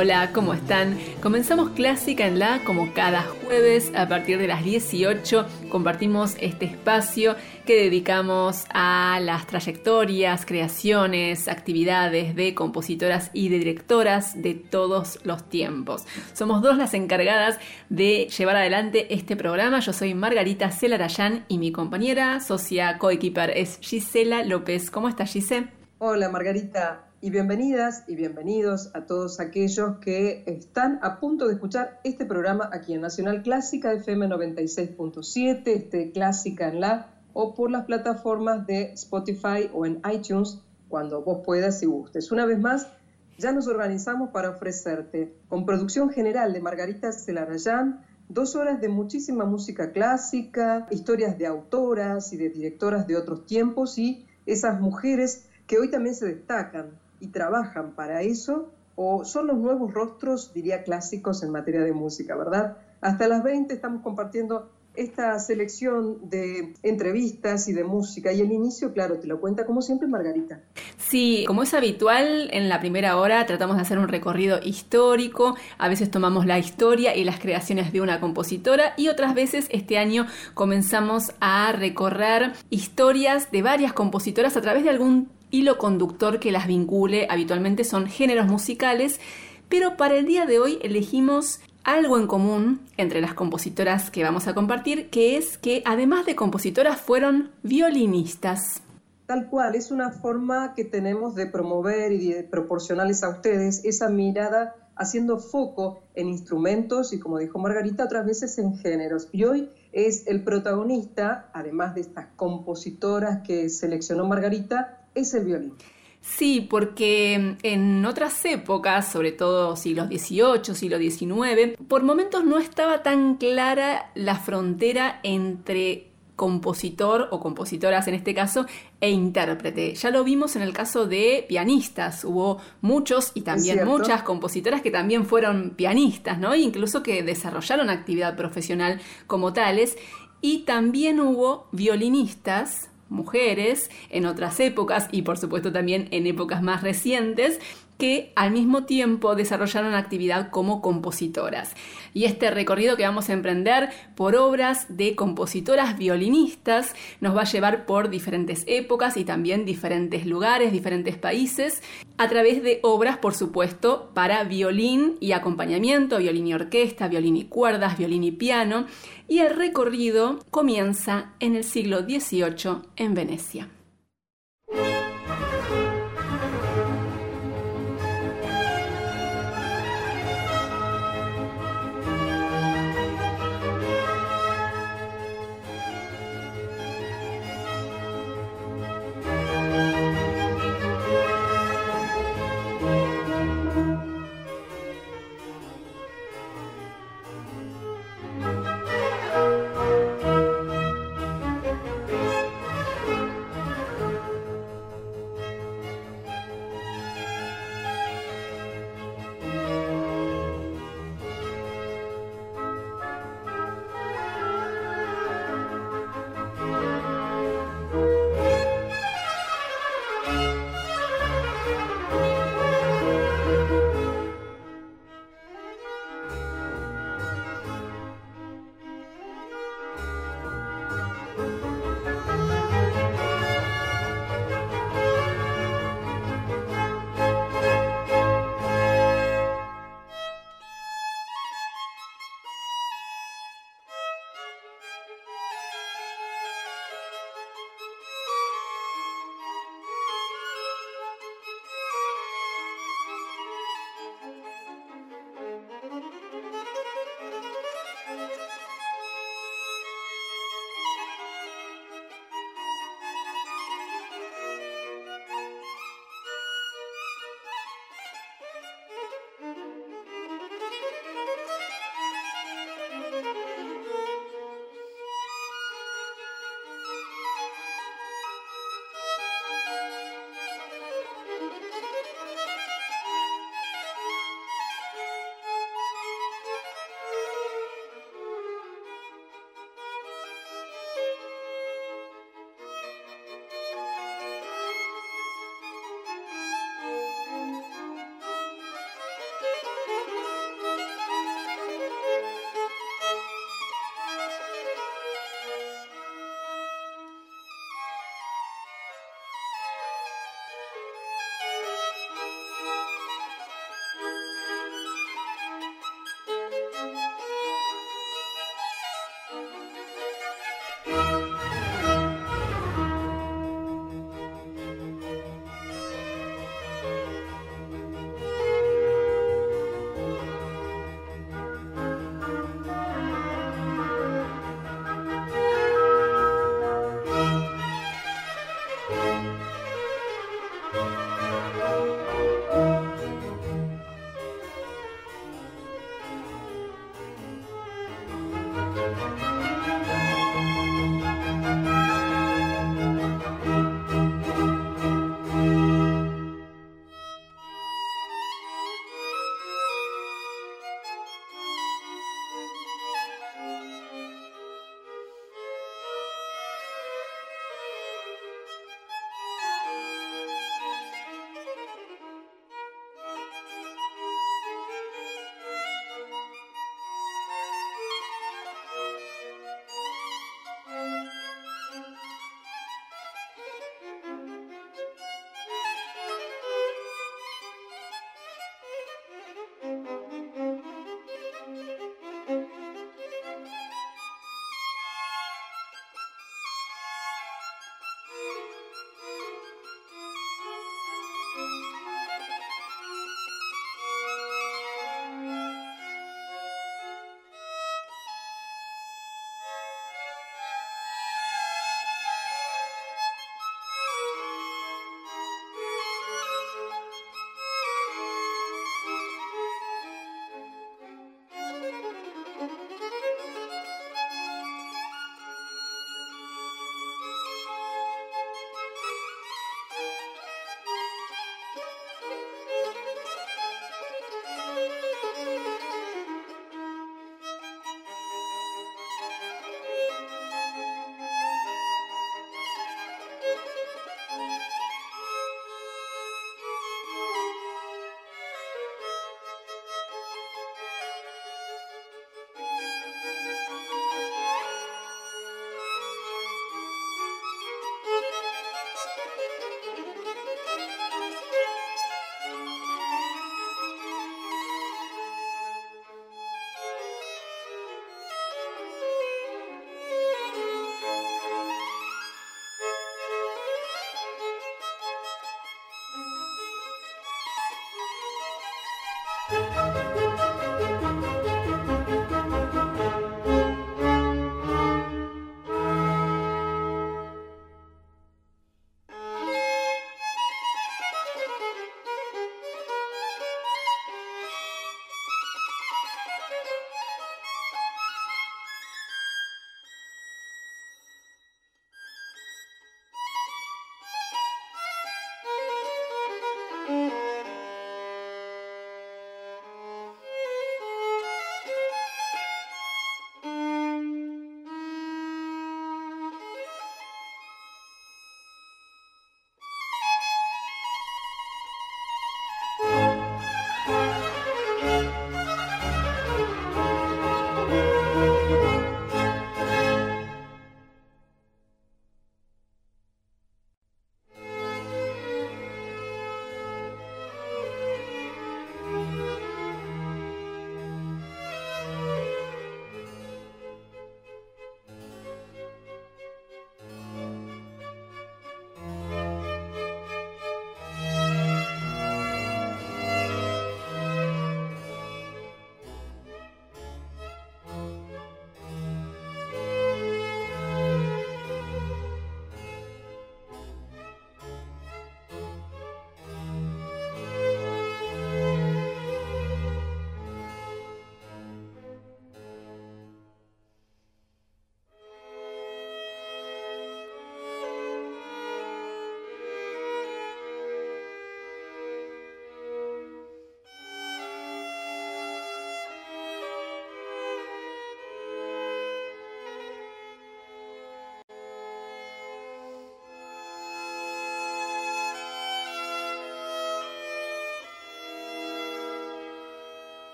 Hola, ¿cómo están? Comenzamos Clásica en La como cada jueves a partir de las 18. Compartimos este espacio que dedicamos a las trayectorias, creaciones, actividades de compositoras y de directoras de todos los tiempos. Somos dos las encargadas de llevar adelante este programa. Yo soy Margarita Celarayán y mi compañera, socia coequiper es Gisela López. ¿Cómo estás, Gisela? Hola, Margarita y bienvenidas y bienvenidos a todos aquellos que están a punto de escuchar este programa aquí en Nacional Clásica FM 96.7, este Clásica en la o por las plataformas de Spotify o en iTunes cuando vos puedas y gustes. Una vez más, ya nos organizamos para ofrecerte, con producción general de Margarita Celarayán, dos horas de muchísima música clásica, historias de autoras y de directoras de otros tiempos y esas mujeres que hoy también se destacan y trabajan para eso o son los nuevos rostros, diría, clásicos en materia de música, ¿verdad? Hasta las 20 estamos compartiendo esta selección de entrevistas y de música. Y el inicio, claro, te lo cuenta como siempre Margarita. Sí, como es habitual, en la primera hora tratamos de hacer un recorrido histórico, a veces tomamos la historia y las creaciones de una compositora y otras veces este año comenzamos a recorrer historias de varias compositoras a través de algún hilo conductor que las vincule, habitualmente son géneros musicales, pero para el día de hoy elegimos algo en común entre las compositoras que vamos a compartir, que es que además de compositoras fueron violinistas. Tal cual, es una forma que tenemos de promover y proporcionarles a ustedes esa mirada haciendo foco en instrumentos y, como dijo Margarita, otras veces en géneros. Y hoy es el protagonista, además de estas compositoras que seleccionó Margarita, es el violín. Sí, porque en otras épocas, sobre todo siglo XVIII, siglo XIX, por momentos no estaba tan clara la frontera entre compositor o compositoras en este caso e intérprete. Ya lo vimos en el caso de pianistas, hubo muchos y también muchas compositoras que también fueron pianistas, ¿no? incluso que desarrollaron actividad profesional como tales y también hubo violinistas mujeres en otras épocas y por supuesto también en épocas más recientes que al mismo tiempo desarrollaron actividad como compositoras. Y este recorrido que vamos a emprender por obras de compositoras violinistas nos va a llevar por diferentes épocas y también diferentes lugares, diferentes países, a través de obras, por supuesto, para violín y acompañamiento, violín y orquesta, violín y cuerdas, violín y piano, y el recorrido comienza en el siglo XVIII en Venecia.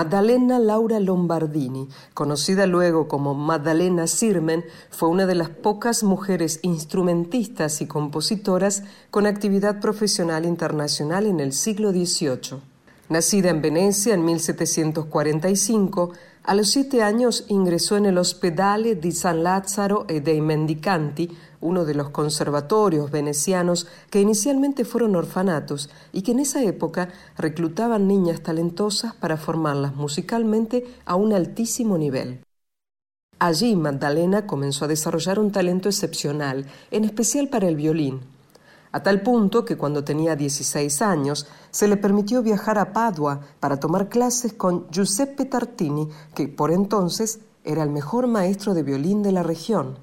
Maddalena Laura Lombardini, conocida luego como Maddalena Sirmen, fue una de las pocas mujeres instrumentistas y compositoras con actividad profesional internacional en el siglo XVIII. Nacida en Venecia en 1745, a los siete años ingresó en el Ospedale di San Lazzaro e dei Mendicanti, uno de los conservatorios venecianos que inicialmente fueron orfanatos y que en esa época reclutaban niñas talentosas para formarlas musicalmente a un altísimo nivel. Allí Magdalena comenzó a desarrollar un talento excepcional, en especial para el violín, a tal punto que cuando tenía 16 años se le permitió viajar a Padua para tomar clases con Giuseppe Tartini, que por entonces era el mejor maestro de violín de la región.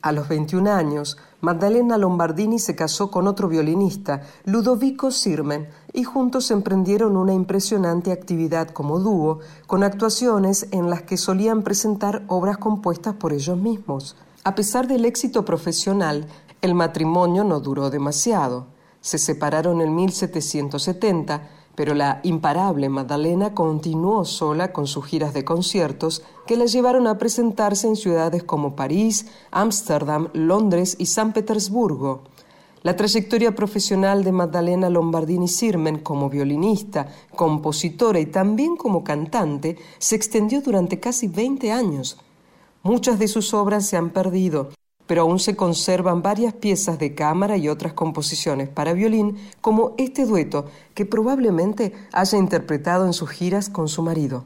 A los 21 años, Magdalena Lombardini se casó con otro violinista, Ludovico Sirmen, y juntos emprendieron una impresionante actividad como dúo, con actuaciones en las que solían presentar obras compuestas por ellos mismos. A pesar del éxito profesional, el matrimonio no duró demasiado. Se separaron en 1770, pero la imparable Magdalena continuó sola con sus giras de conciertos que la llevaron a presentarse en ciudades como París, Ámsterdam, Londres y San Petersburgo. La trayectoria profesional de Magdalena Lombardini Sirmen como violinista, compositora y también como cantante se extendió durante casi 20 años. Muchas de sus obras se han perdido, pero aún se conservan varias piezas de cámara y otras composiciones para violín, como este dueto que probablemente haya interpretado en sus giras con su marido.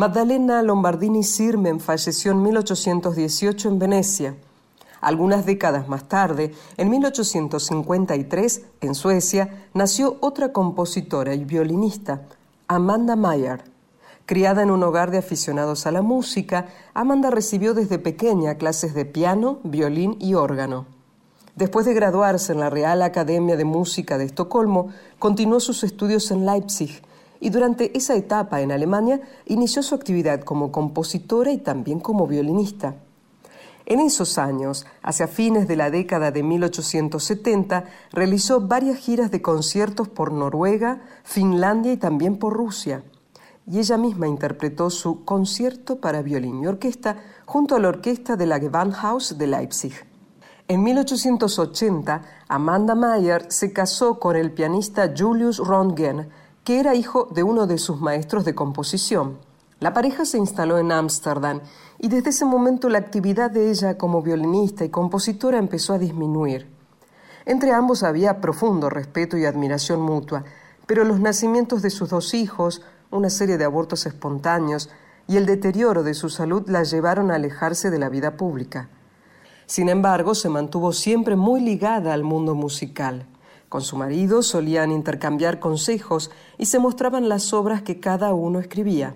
Maddalena Lombardini Sirmen falleció en 1818 en Venecia. Algunas décadas más tarde, en 1853, en Suecia, nació otra compositora y violinista, Amanda Mayer. Criada en un hogar de aficionados a la música, Amanda recibió desde pequeña clases de piano, violín y órgano. Después de graduarse en la Real Academia de Música de Estocolmo, continuó sus estudios en Leipzig y durante esa etapa en Alemania inició su actividad como compositora y también como violinista. En esos años, hacia fines de la década de 1870, realizó varias giras de conciertos por Noruega, Finlandia y también por Rusia. Y ella misma interpretó su concierto para violín y orquesta junto a la orquesta de la Gewandhaus de Leipzig. En 1880, Amanda Mayer se casó con el pianista Julius Röntgen, que era hijo de uno de sus maestros de composición. La pareja se instaló en Ámsterdam y desde ese momento la actividad de ella como violinista y compositora empezó a disminuir. Entre ambos había profundo respeto y admiración mutua, pero los nacimientos de sus dos hijos, una serie de abortos espontáneos y el deterioro de su salud la llevaron a alejarse de la vida pública. Sin embargo, se mantuvo siempre muy ligada al mundo musical. Con su marido solían intercambiar consejos y se mostraban las obras que cada uno escribía.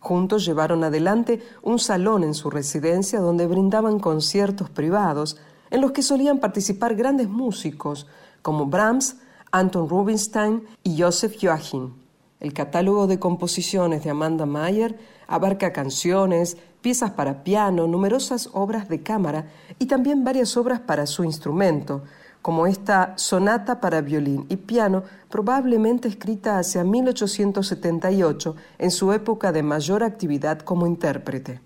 Juntos llevaron adelante un salón en su residencia donde brindaban conciertos privados en los que solían participar grandes músicos como Brahms, Anton Rubinstein y Joseph Joachim. El catálogo de composiciones de Amanda Mayer abarca canciones, piezas para piano, numerosas obras de cámara y también varias obras para su instrumento, como esta sonata para violín y piano, probablemente escrita hacia 1878, en su época de mayor actividad como intérprete.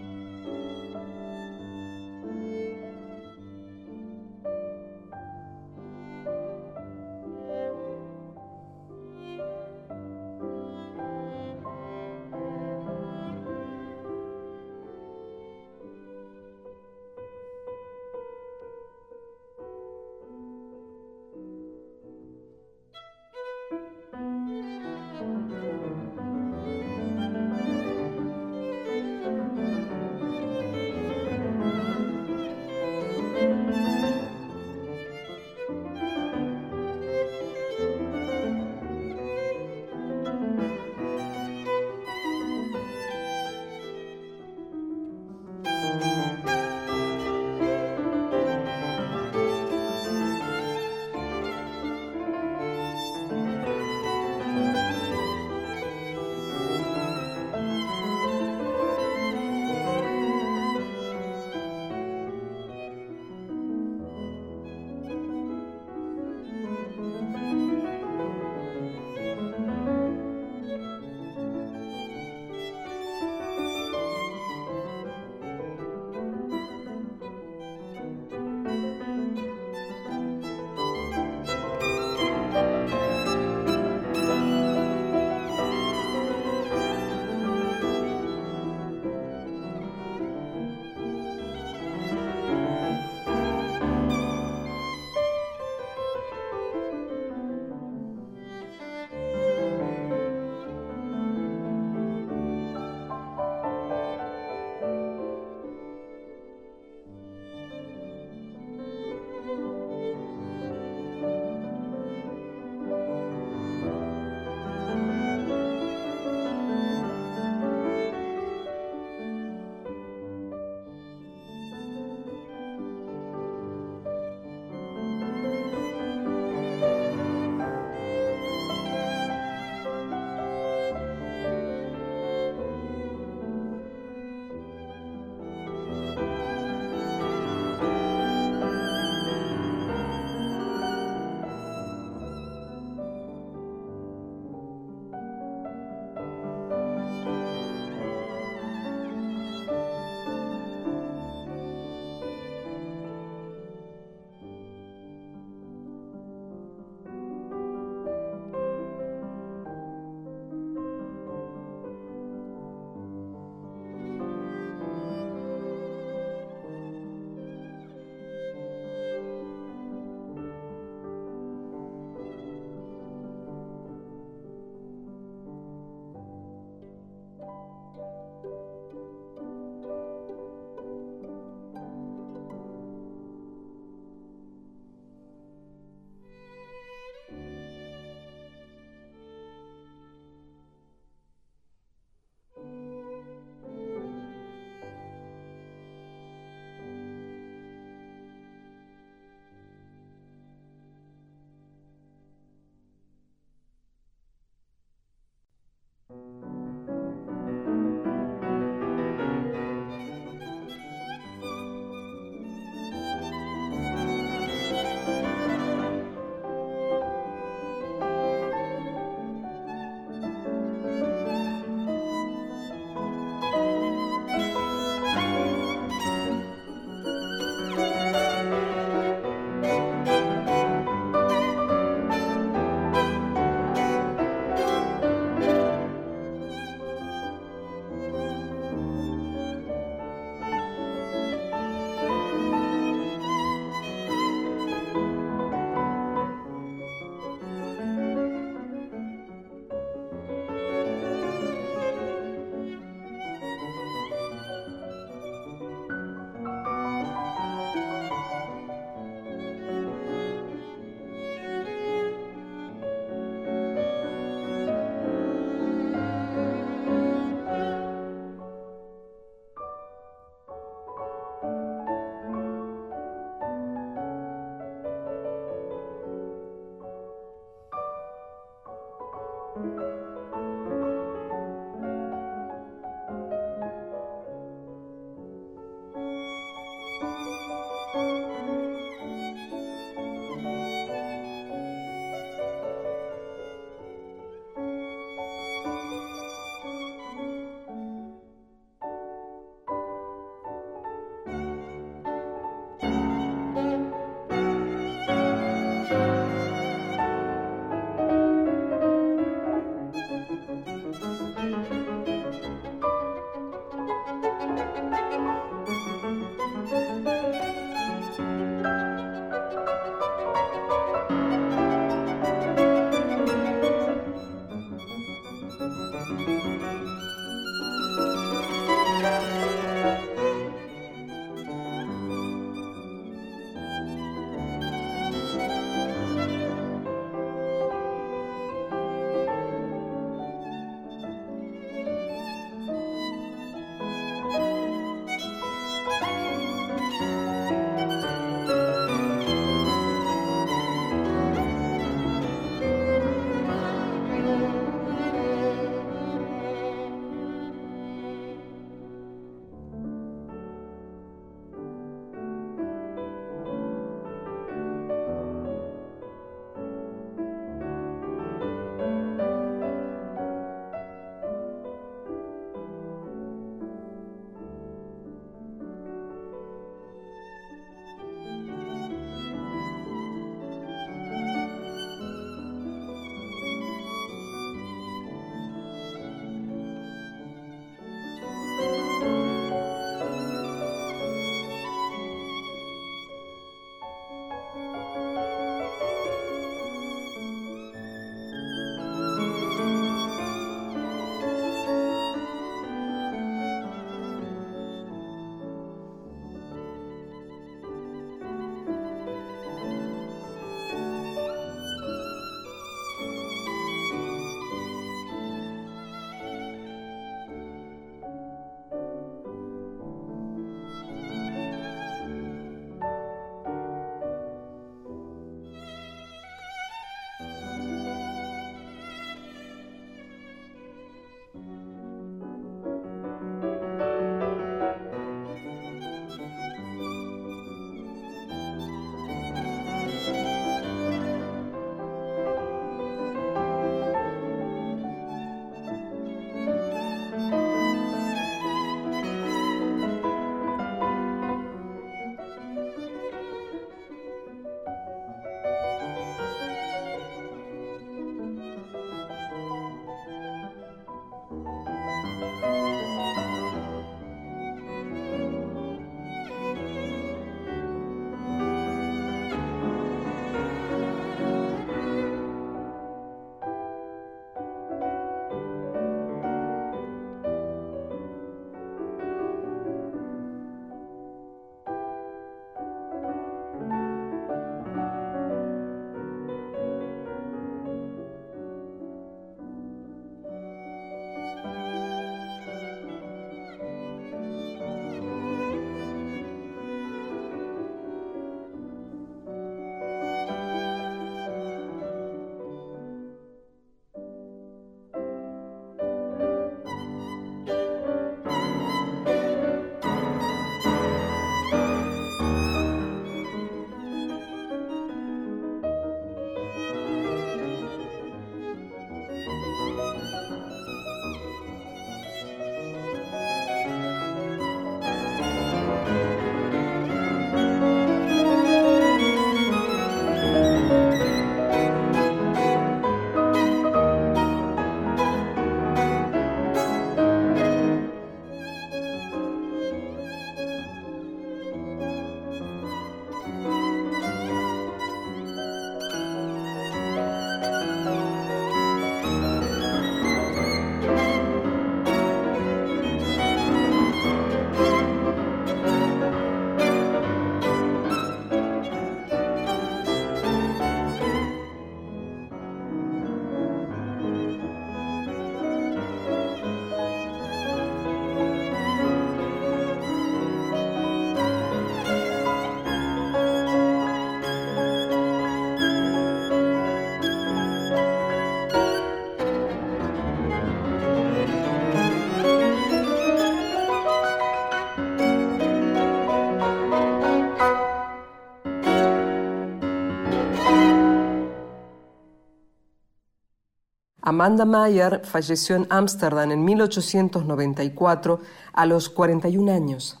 Amanda Mayer falleció en Ámsterdam en 1894 a los 41 años.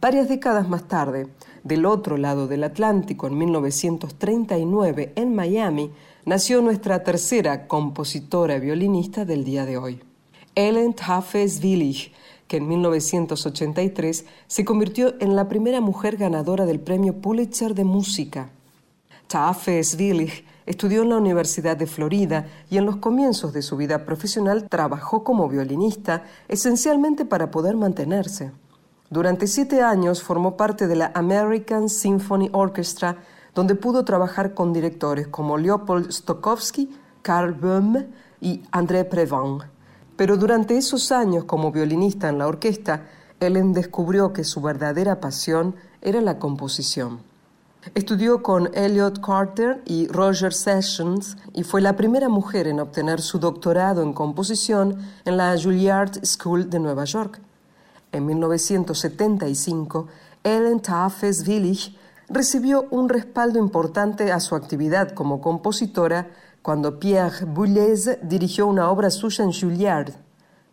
Varias décadas más tarde, del otro lado del Atlántico, en 1939, en Miami, nació nuestra tercera compositora violinista del día de hoy, Ellen Tafes Willig, que en 1983 se convirtió en la primera mujer ganadora del premio Pulitzer de Música. Tafes Willig estudió en la Universidad de Florida y en los comienzos de su vida profesional trabajó como violinista, esencialmente para poder mantenerse. Durante siete años formó parte de la American Symphony Orchestra, donde pudo trabajar con directores como Leopold Stokowski, Carl Böhm y André Previn. Pero durante esos años como violinista en la orquesta, Ellen descubrió que su verdadera pasión era la composición. Estudió con Elliot Carter y Roger Sessions y fue la primera mujer en obtener su doctorado en composición en la Juilliard School de Nueva York. En 1975, Ellen Tafes Willig recibió un respaldo importante a su actividad como compositora cuando Pierre Boulez dirigió una obra suya en Juilliard.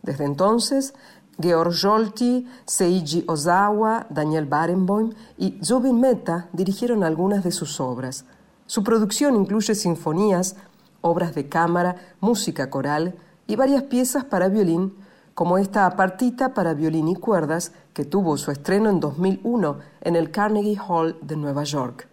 Desde entonces, Georg Jolti, Seiji Ozawa, Daniel Barenboim y Zubin Mehta dirigieron algunas de sus obras. Su producción incluye sinfonías, obras de cámara, música coral y varias piezas para violín como esta apartita para violín y cuerdas que tuvo su estreno en 2001 en el Carnegie Hall de Nueva York.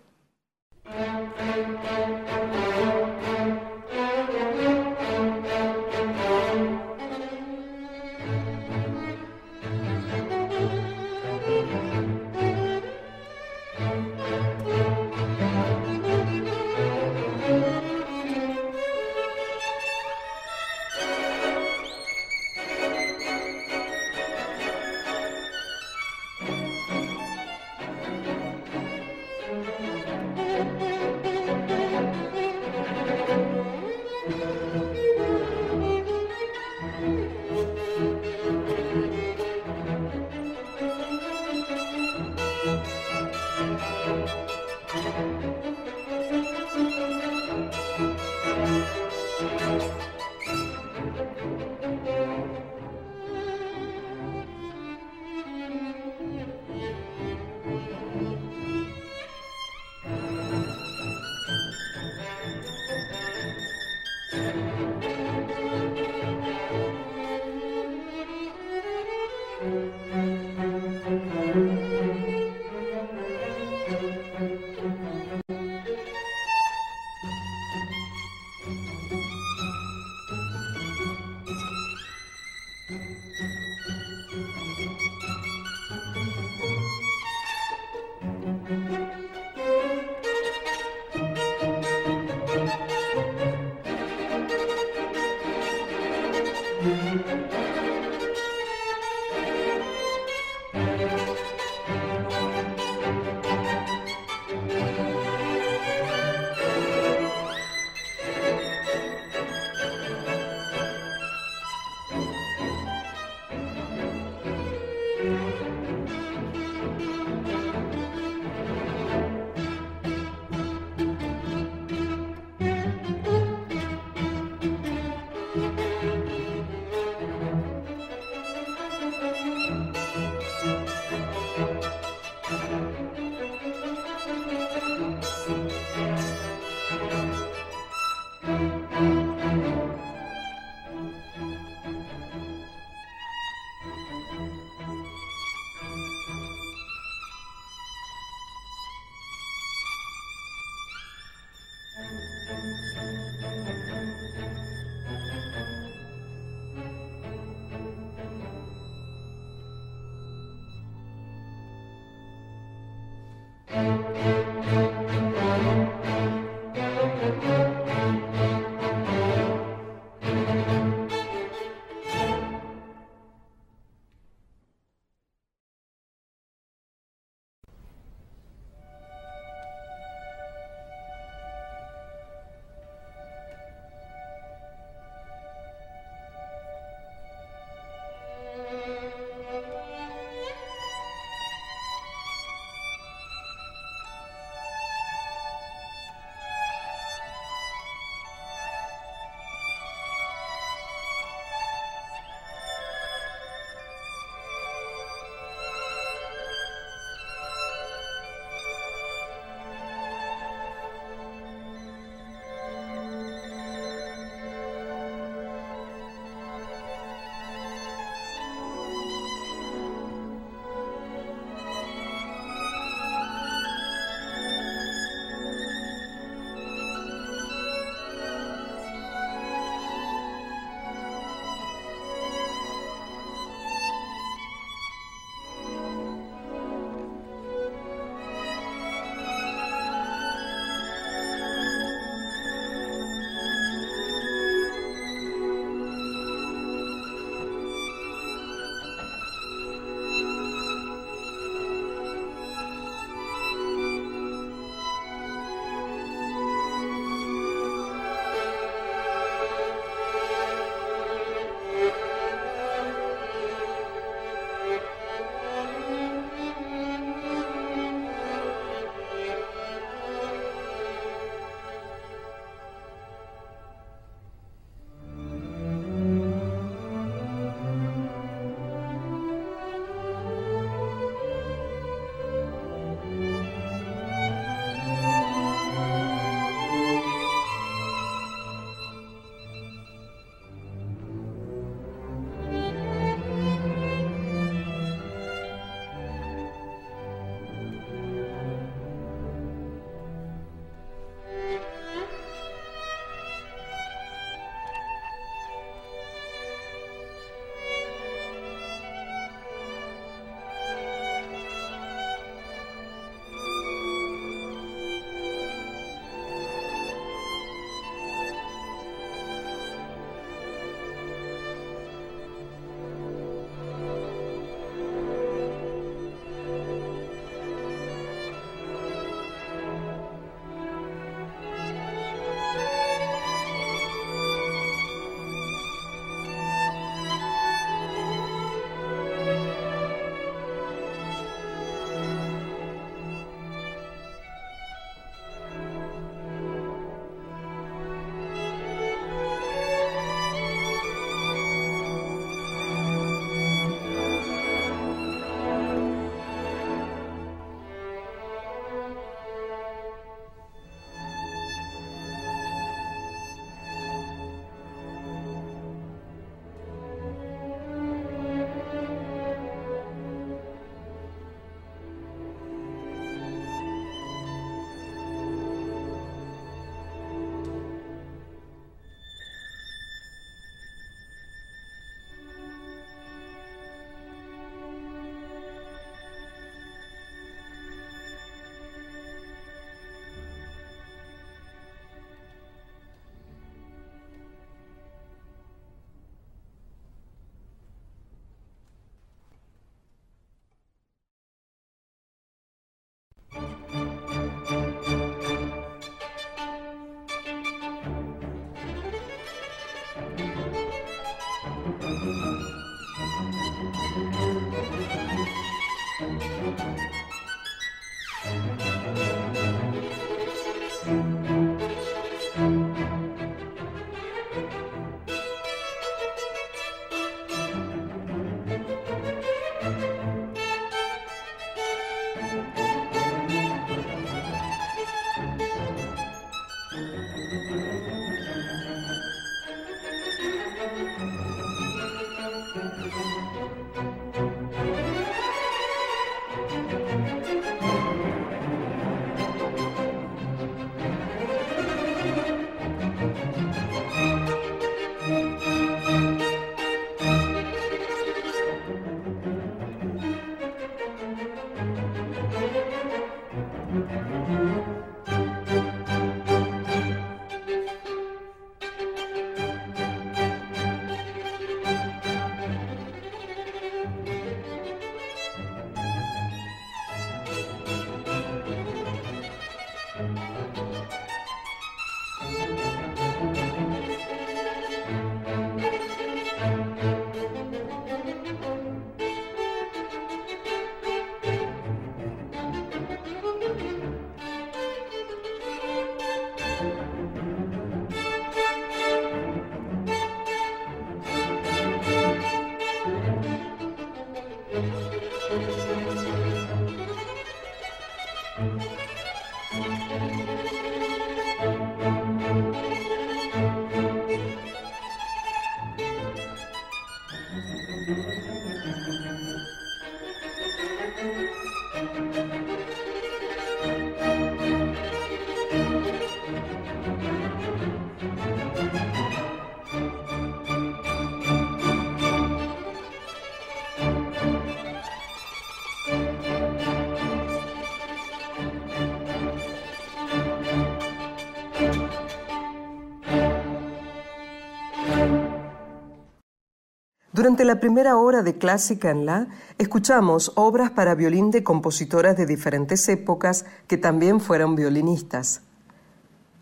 Durante la primera hora de Clásica en La, escuchamos obras para violín de compositoras de diferentes épocas que también fueron violinistas.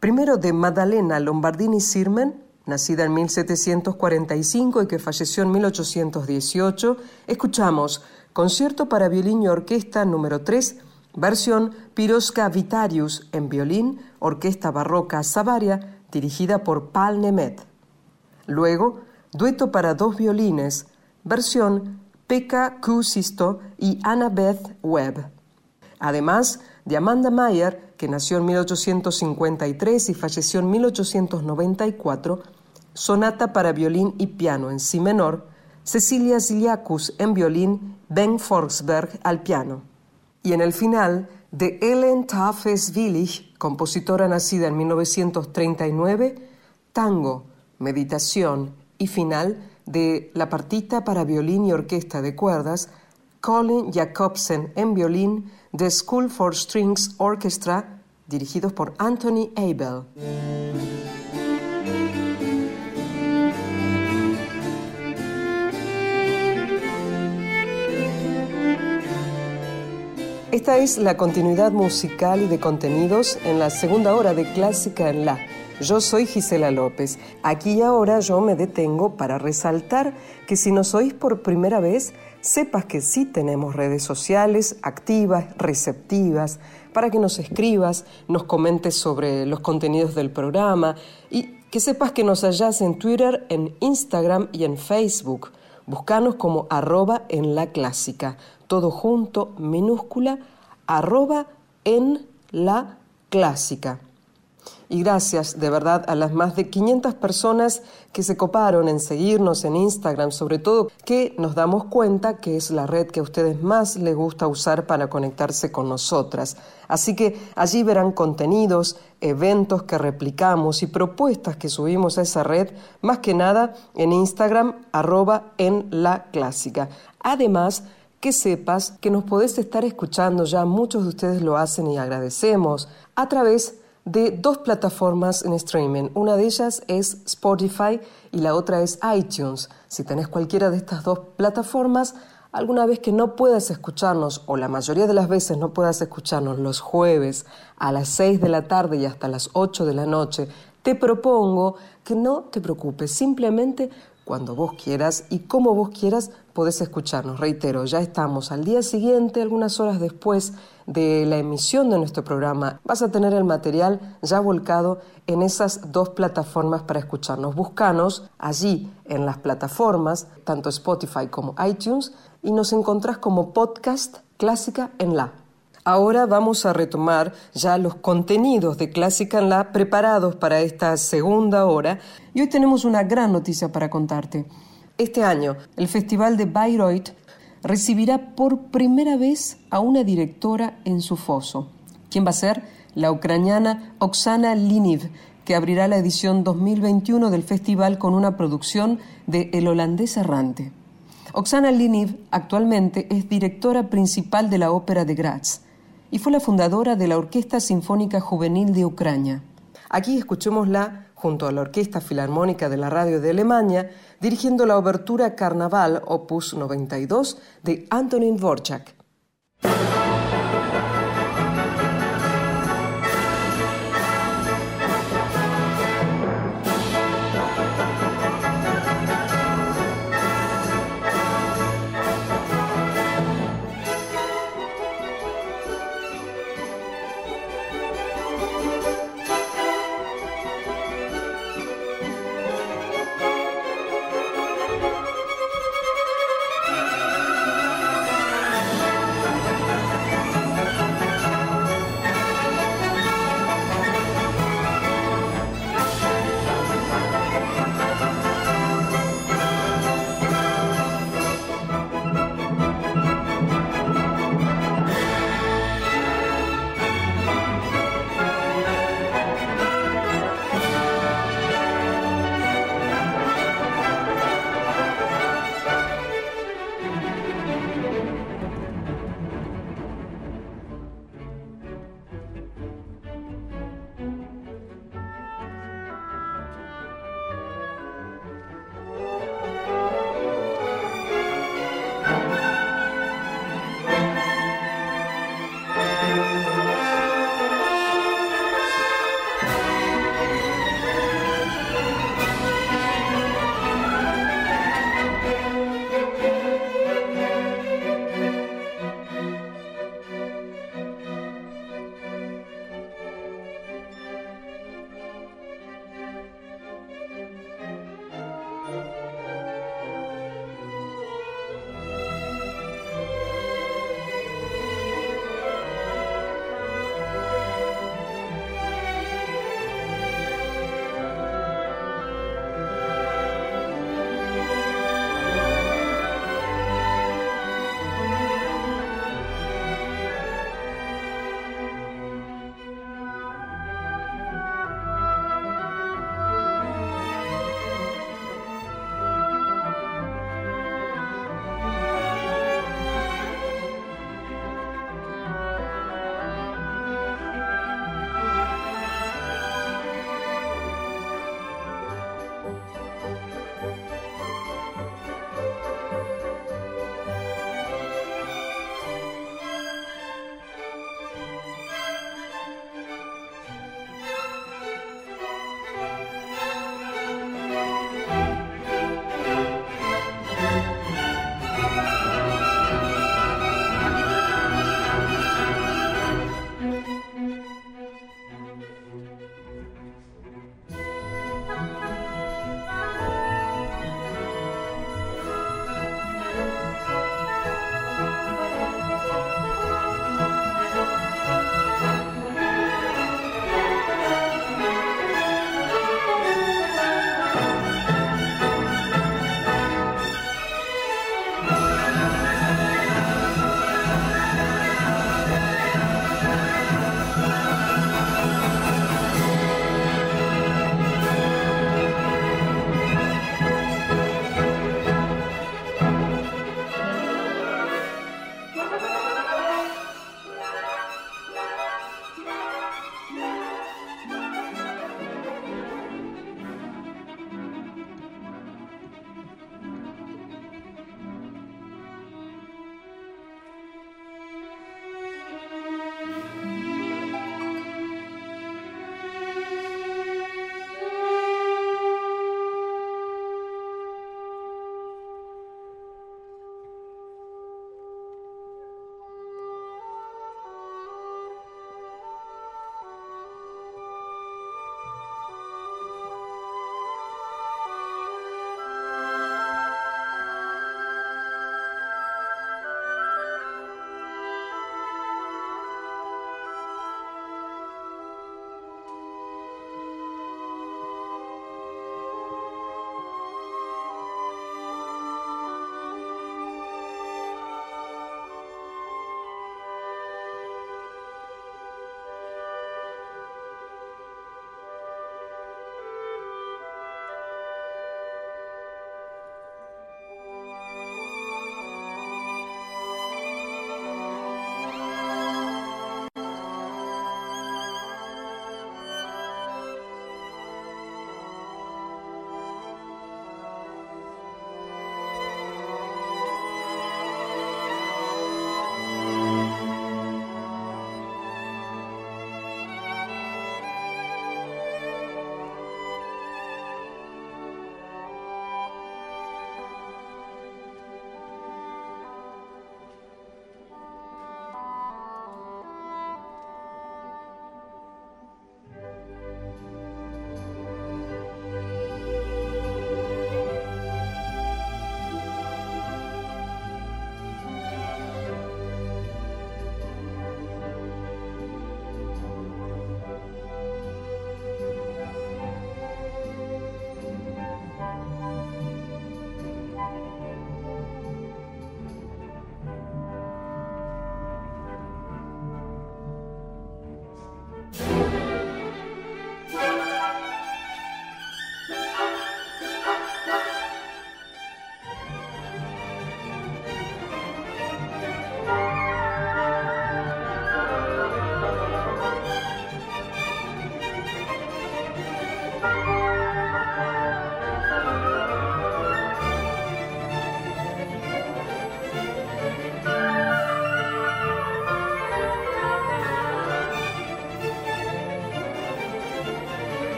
Primero de Maddalena Lombardini Sirmen, nacida en 1745 y que falleció en 1818, escuchamos Concierto para violín y orquesta número 3, versión Pirosca Vitarius en violín, Orquesta Barroca Savaria, dirigida por Paul Nemet. Luego, dueto para dos violines, versión Pekka Kusisto y Annabeth Webb. Además de Amanda Mayer, que nació en 1853 y falleció en 1894, sonata para violín y piano en si menor, Cecilia Ziliakus en violín, Ben Forsberg al piano. Y en el final, de Ellen Tafes Willig, compositora nacida en 1939, tango, meditación y final de la partita para violín y orquesta de cuerdas, Colin Jacobsen en violín, The School for Strings Orchestra, dirigidos por Anthony Abel. Esta es la continuidad musical y de contenidos en la segunda hora de Clásica en La yo soy Gisela López. Aquí y ahora yo me detengo para resaltar que si nos oís por primera vez, sepas que sí tenemos redes sociales activas, receptivas, para que nos escribas, nos comentes sobre los contenidos del programa y que sepas que nos hallás en Twitter, en Instagram y en Facebook. Buscanos como arroba en la clásica, todo junto, minúscula, arroba en la clásica. Y gracias de verdad a las más de 500 personas que se coparon en seguirnos en Instagram, sobre todo que nos damos cuenta que es la red que a ustedes más les gusta usar para conectarse con nosotras. Así que allí verán contenidos, eventos que replicamos y propuestas que subimos a esa red, más que nada en Instagram, arroba en la clásica. Además, que sepas que nos podés estar escuchando, ya muchos de ustedes lo hacen y agradecemos, a través de dos plataformas en streaming. Una de ellas es Spotify y la otra es iTunes. Si tenés cualquiera de estas dos plataformas, alguna vez que no puedas escucharnos, o la mayoría de las veces no puedas escucharnos los jueves a las 6 de la tarde y hasta las 8 de la noche, te propongo que no te preocupes, simplemente cuando vos quieras y como vos quieras podés escucharnos. Reitero, ya estamos al día siguiente, algunas horas después de la emisión de nuestro programa, vas a tener el material ya volcado en esas dos plataformas para escucharnos. Búscanos allí en las plataformas, tanto Spotify como iTunes, y nos encontrás como podcast Clásica en la. Ahora vamos a retomar ya los contenidos de Clásica en la preparados para esta segunda hora y hoy tenemos una gran noticia para contarte. Este año, el Festival de Bayreuth recibirá por primera vez a una directora en su foso. ¿Quién va a ser? La ucraniana Oksana Liniv, que abrirá la edición 2021 del festival con una producción de El holandés errante. Oksana Liniv actualmente es directora principal de la Ópera de Graz y fue la fundadora de la Orquesta Sinfónica Juvenil de Ucrania. Aquí escuchémosla junto a la Orquesta Filarmónica de la Radio de Alemania, dirigiendo la obertura Carnaval Opus 92 de Antonin Dvorak.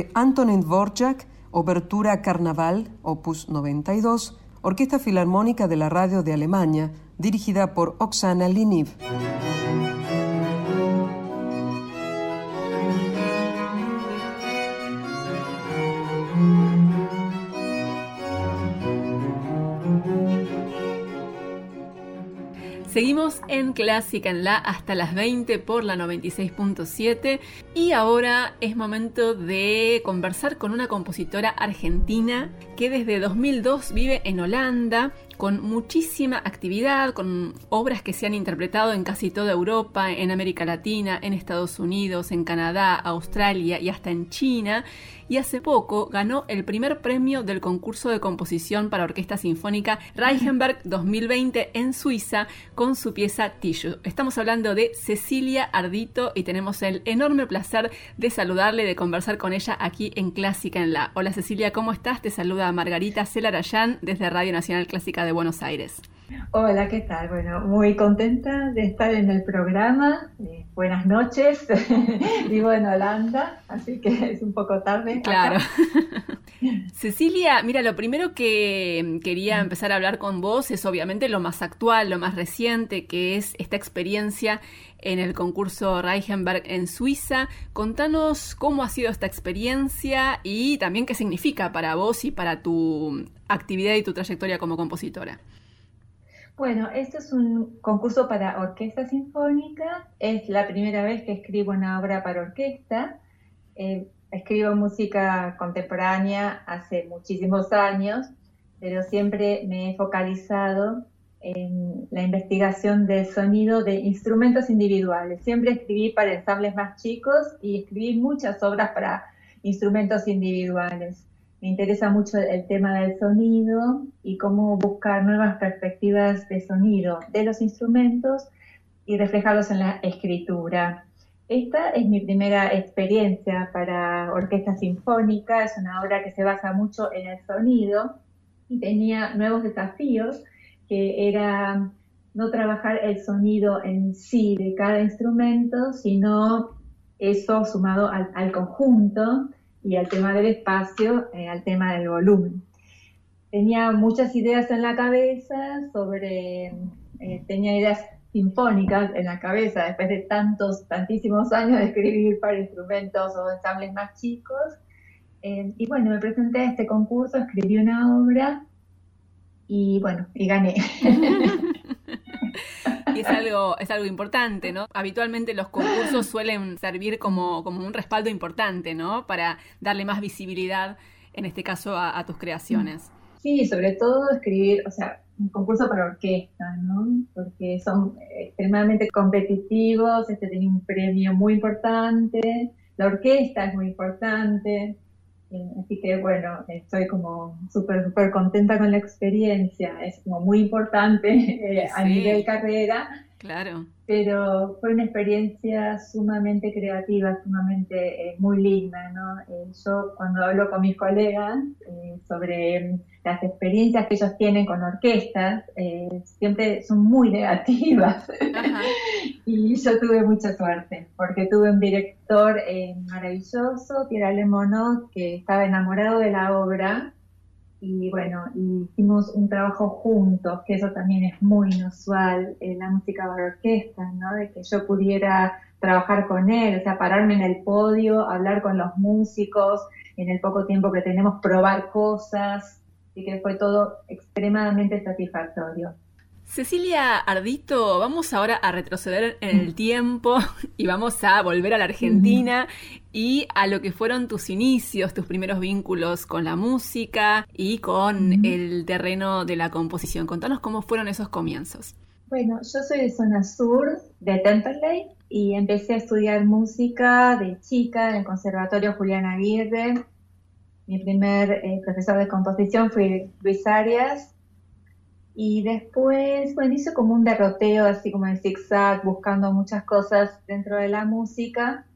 De Antonin Dvorak, Obertura Carnaval, opus 92, Orquesta Filarmónica de la Radio de Alemania, dirigida por Oksana Liniv. En Clásica en la hasta las 20 por la 96.7 y ahora es momento de conversar con una compositora argentina que desde 2002 vive en Holanda con muchísima actividad, con obras que se han interpretado en casi toda Europa, en América Latina, en Estados Unidos, en Canadá, Australia y hasta en China. Y hace poco ganó el primer premio del concurso de composición para orquesta sinfónica Reichenberg 2020 en Suiza con su pieza Tissue. Estamos hablando de Cecilia Ardito y tenemos el enorme placer de saludarle, de conversar con ella aquí en Clásica en la. Hola Cecilia, ¿cómo estás? Te saluda Margarita Celarayán desde Radio Nacional Clásica de Buenos Aires. Hola, ¿qué tal? Bueno, muy contenta de estar en el programa. Eh, buenas noches. Vivo en Holanda, así que es un poco tarde. Claro. Cecilia, mira, lo primero que quería empezar a hablar con vos es obviamente lo más actual, lo más reciente, que es esta experiencia en el concurso Reichenberg en Suiza. Contanos cómo ha sido esta experiencia y también qué significa para vos y para tu actividad y tu trayectoria como compositora. Bueno, este es un concurso para orquesta sinfónica. Es la primera vez que escribo una obra para orquesta. Eh, escribo música contemporánea hace muchísimos años, pero siempre me he focalizado en la investigación del sonido de instrumentos individuales. Siempre escribí para ensambles más chicos y escribí muchas obras para instrumentos individuales me interesa mucho el tema del sonido y cómo buscar nuevas perspectivas de sonido de los instrumentos y reflejarlos en la escritura. Esta es mi primera experiencia para orquesta sinfónica, es una obra que se basa mucho en el sonido y tenía nuevos desafíos, que era no trabajar el sonido en sí de cada instrumento, sino eso sumado al, al conjunto y al tema del espacio, eh, al tema del volumen. Tenía muchas ideas en la cabeza sobre, eh, tenía ideas sinfónicas en la cabeza después de tantos, tantísimos años de escribir para instrumentos o ensambles más chicos. Eh, y bueno, me presenté a este concurso, escribí una obra y bueno, y gané. Y es algo, es algo importante, ¿no? Habitualmente los concursos suelen servir como, como un respaldo importante, ¿no? Para darle más visibilidad, en este caso, a, tus creaciones. Sí, sobre todo escribir, o sea, un concurso para orquesta, ¿no? Porque son extremadamente competitivos, este tiene un premio muy importante, la orquesta es muy importante, así que bueno, estoy como súper, súper contenta con la experiencia, es como muy importante eh, a nivel carrera. Claro. Pero fue una experiencia sumamente creativa, sumamente eh, muy linda, ¿no? yo cuando hablo con mis colegas sobre las experiencias que ellos tienen con orquestas eh, siempre son muy negativas. y yo tuve mucha suerte, porque tuve un director eh, maravilloso, Pierre Lemonot, que estaba enamorado de la obra. Y bueno, hicimos un trabajo juntos, que eso también es muy inusual en la música para orquesta, ¿no? De que yo pudiera trabajar con él, o sea, pararme en el podio, hablar con los músicos, en el poco tiempo que tenemos, probar cosas, y que fue todo extremadamente satisfactorio. Cecilia Ardito, vamos ahora a retroceder en el tiempo y vamos a volver a la Argentina y a lo que fueron tus inicios, tus primeros vínculos con la música y con el terreno de la composición. Contanos cómo fueron esos comienzos. Bueno, yo soy de zona sur de Temperley y empecé a estudiar música de chica en el Conservatorio Julián Aguirre mi primer eh, profesor de composición fue Luis Arias. Y después, bueno, hice como un derroteo, así como en zigzag, buscando muchas cosas dentro de la música,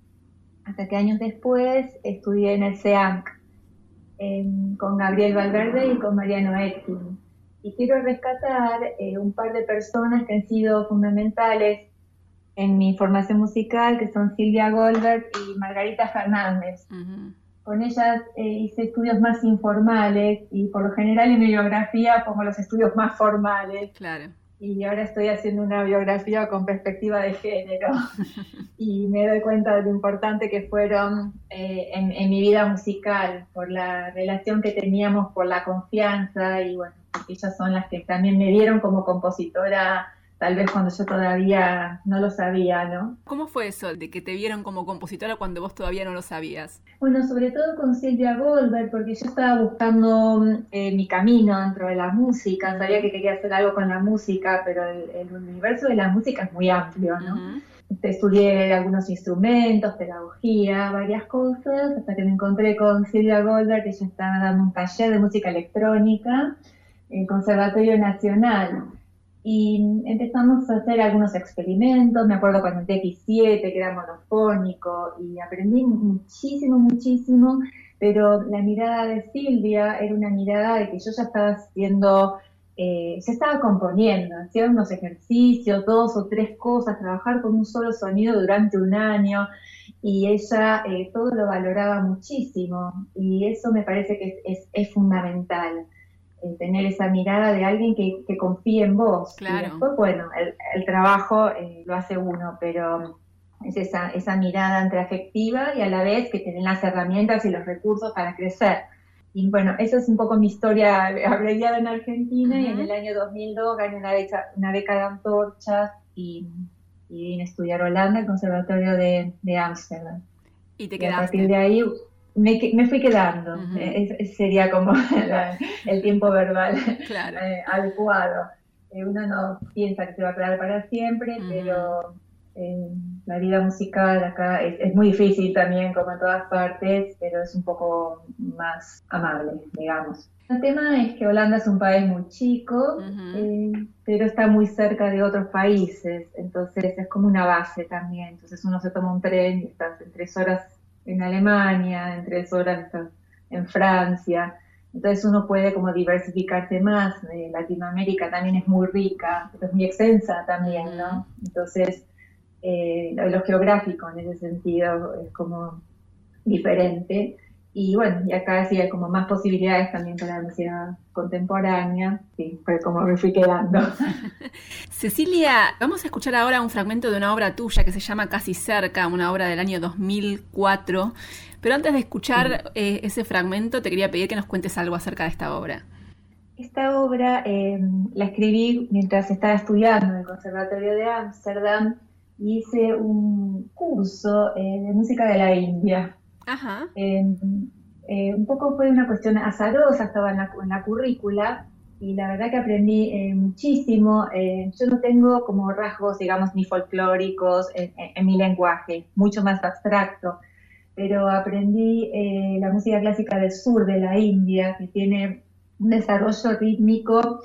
hasta que años después estudié en el CEANC con Gabriel Valverde y con Mariano Etkin. Y quiero rescatar eh, un par de personas que han sido fundamentales en mi formación musical, que son Silvia Goldberg y Margarita Fernández con ellas eh, hice estudios más informales y por lo general en mi biografía pongo los estudios más formales. Claro. Y ahora estoy haciendo una biografía con perspectiva de género y me doy cuenta de lo importante que fueron eh, en, en, mi vida musical, por la relación que teníamos, por la confianza y bueno, ellas son las que también me dieron como compositora tal vez cuando yo todavía no lo sabía, ¿no? ¿Cómo fue eso de que te vieron como compositora cuando vos todavía no lo sabías? Bueno, sobre todo con Silvia Goldberg, porque yo estaba buscando eh, mi camino dentro de la música, sabía que quería hacer algo con la música, pero el, universo de la música es muy amplio, ¿no? Estudié algunos instrumentos, pedagogía, varias cosas, hasta que me encontré con Silvia Goldberg, que ella estaba dando un taller de música electrónica en el Conservatorio Nacional y empezamos a hacer algunos experimentos, me acuerdo cuando el TX7, que era monofónico, y aprendí muchísimo, muchísimo, pero la mirada de Silvia era una mirada de que yo ya estaba haciendo, eh, se estaba componiendo, hacía unos ejercicios, dos o tres cosas, trabajar con un solo sonido durante un año, y ella eh, todo lo valoraba muchísimo, y eso me parece que es, es fundamental tener esa mirada de alguien que, que confíe en vos. Claro. Y después, bueno, el, trabajo eh, lo hace uno, pero es esa, esa mirada entre afectiva y a la vez que tienen las herramientas y los recursos para crecer. Y bueno, esa es un poco mi historia abreviada en Argentina y en el año 2002 gané una beca, una beca de antorchas y, y vine a estudiar Holanda, el Conservatorio de Ámsterdam. Y te quedaste. a partir de ahí me, fui quedando. sería como el tiempo verbal eh, adecuado. Eh, uno no piensa que se va a quedar para siempre, pero eh, la vida musical acá es, muy difícil también, como en todas partes, pero es un poco más amable, digamos. El tema es que Holanda es un país muy chico, pero está muy cerca de otros países, entonces es como una base también. Entonces uno se toma un tren y estás en tres horas en Alemania, en tres horas en Francia. Entonces uno puede como diversificarse más. Eh, Latinoamérica también es muy rica, es muy extensa también, ¿no? Entonces, eh, lo geográfico en ese sentido es como diferente. Y bueno, y acá sí hay como más posibilidades también para la música contemporánea, sí, fue como me fui quedando. Cecilia, vamos a escuchar ahora un fragmento de una obra tuya que se llama Casi Cerca, una obra del año 2004. Pero antes de escuchar eh, ese fragmento, te quería pedir que nos cuentes algo acerca de esta obra. Esta obra eh, la escribí mientras estaba estudiando en el Conservatorio de Ámsterdam y hice un curso eh, de música de la India. Ajá. Em, eh, un poco fue una cuestión azarosa, estaba en la, en la currícula y la verdad que aprendí eh, muchísimo. Eh, yo no tengo como rasgos, digamos, ni folclóricos en, mi lenguaje, mucho más abstracto, pero aprendí la música clásica del sur de la India, que tiene un desarrollo rítmico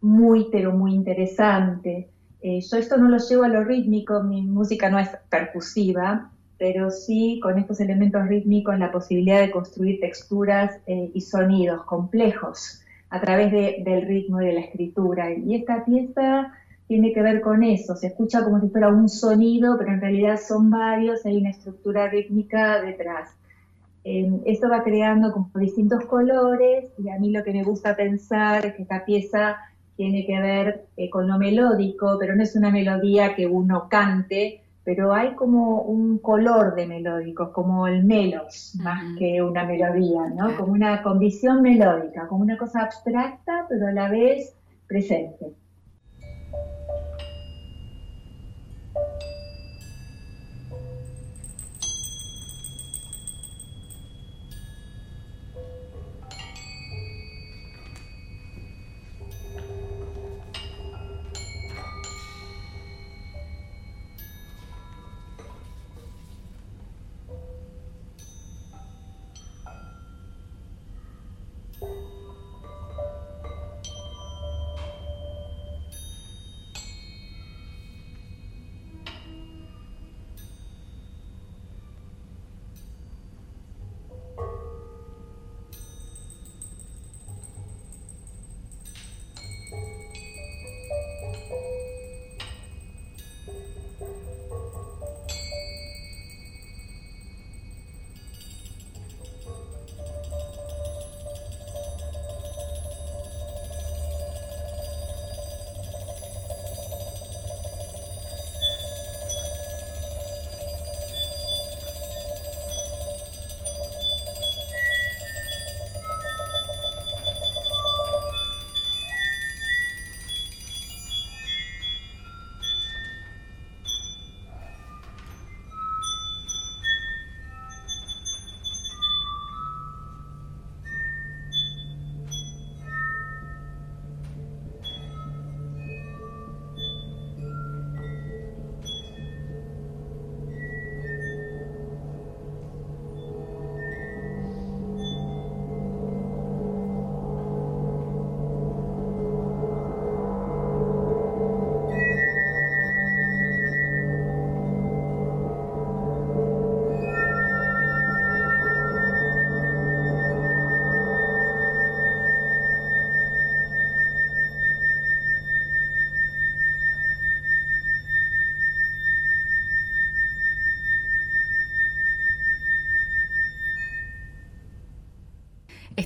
muy, pero muy interesante. yo esto no lo llevo a lo rítmico, mi música no es percusiva, pero sí con estos elementos rítmicos la posibilidad de construir texturas eh, y sonidos complejos a través del ritmo y de la escritura. Y esta pieza tiene que ver con eso, se escucha como si fuera un sonido, pero en realidad son varios, hay una estructura rítmica detrás. Eh, esto va creando como distintos colores y a mí lo que me gusta pensar es que esta pieza tiene que ver eh, con lo melódico, pero no es una melodía que uno cante, pero hay como un color de melódicos, como el melos, más que una melodía, ¿no? Como una condición melódica, como una cosa abstracta, pero a la vez presente.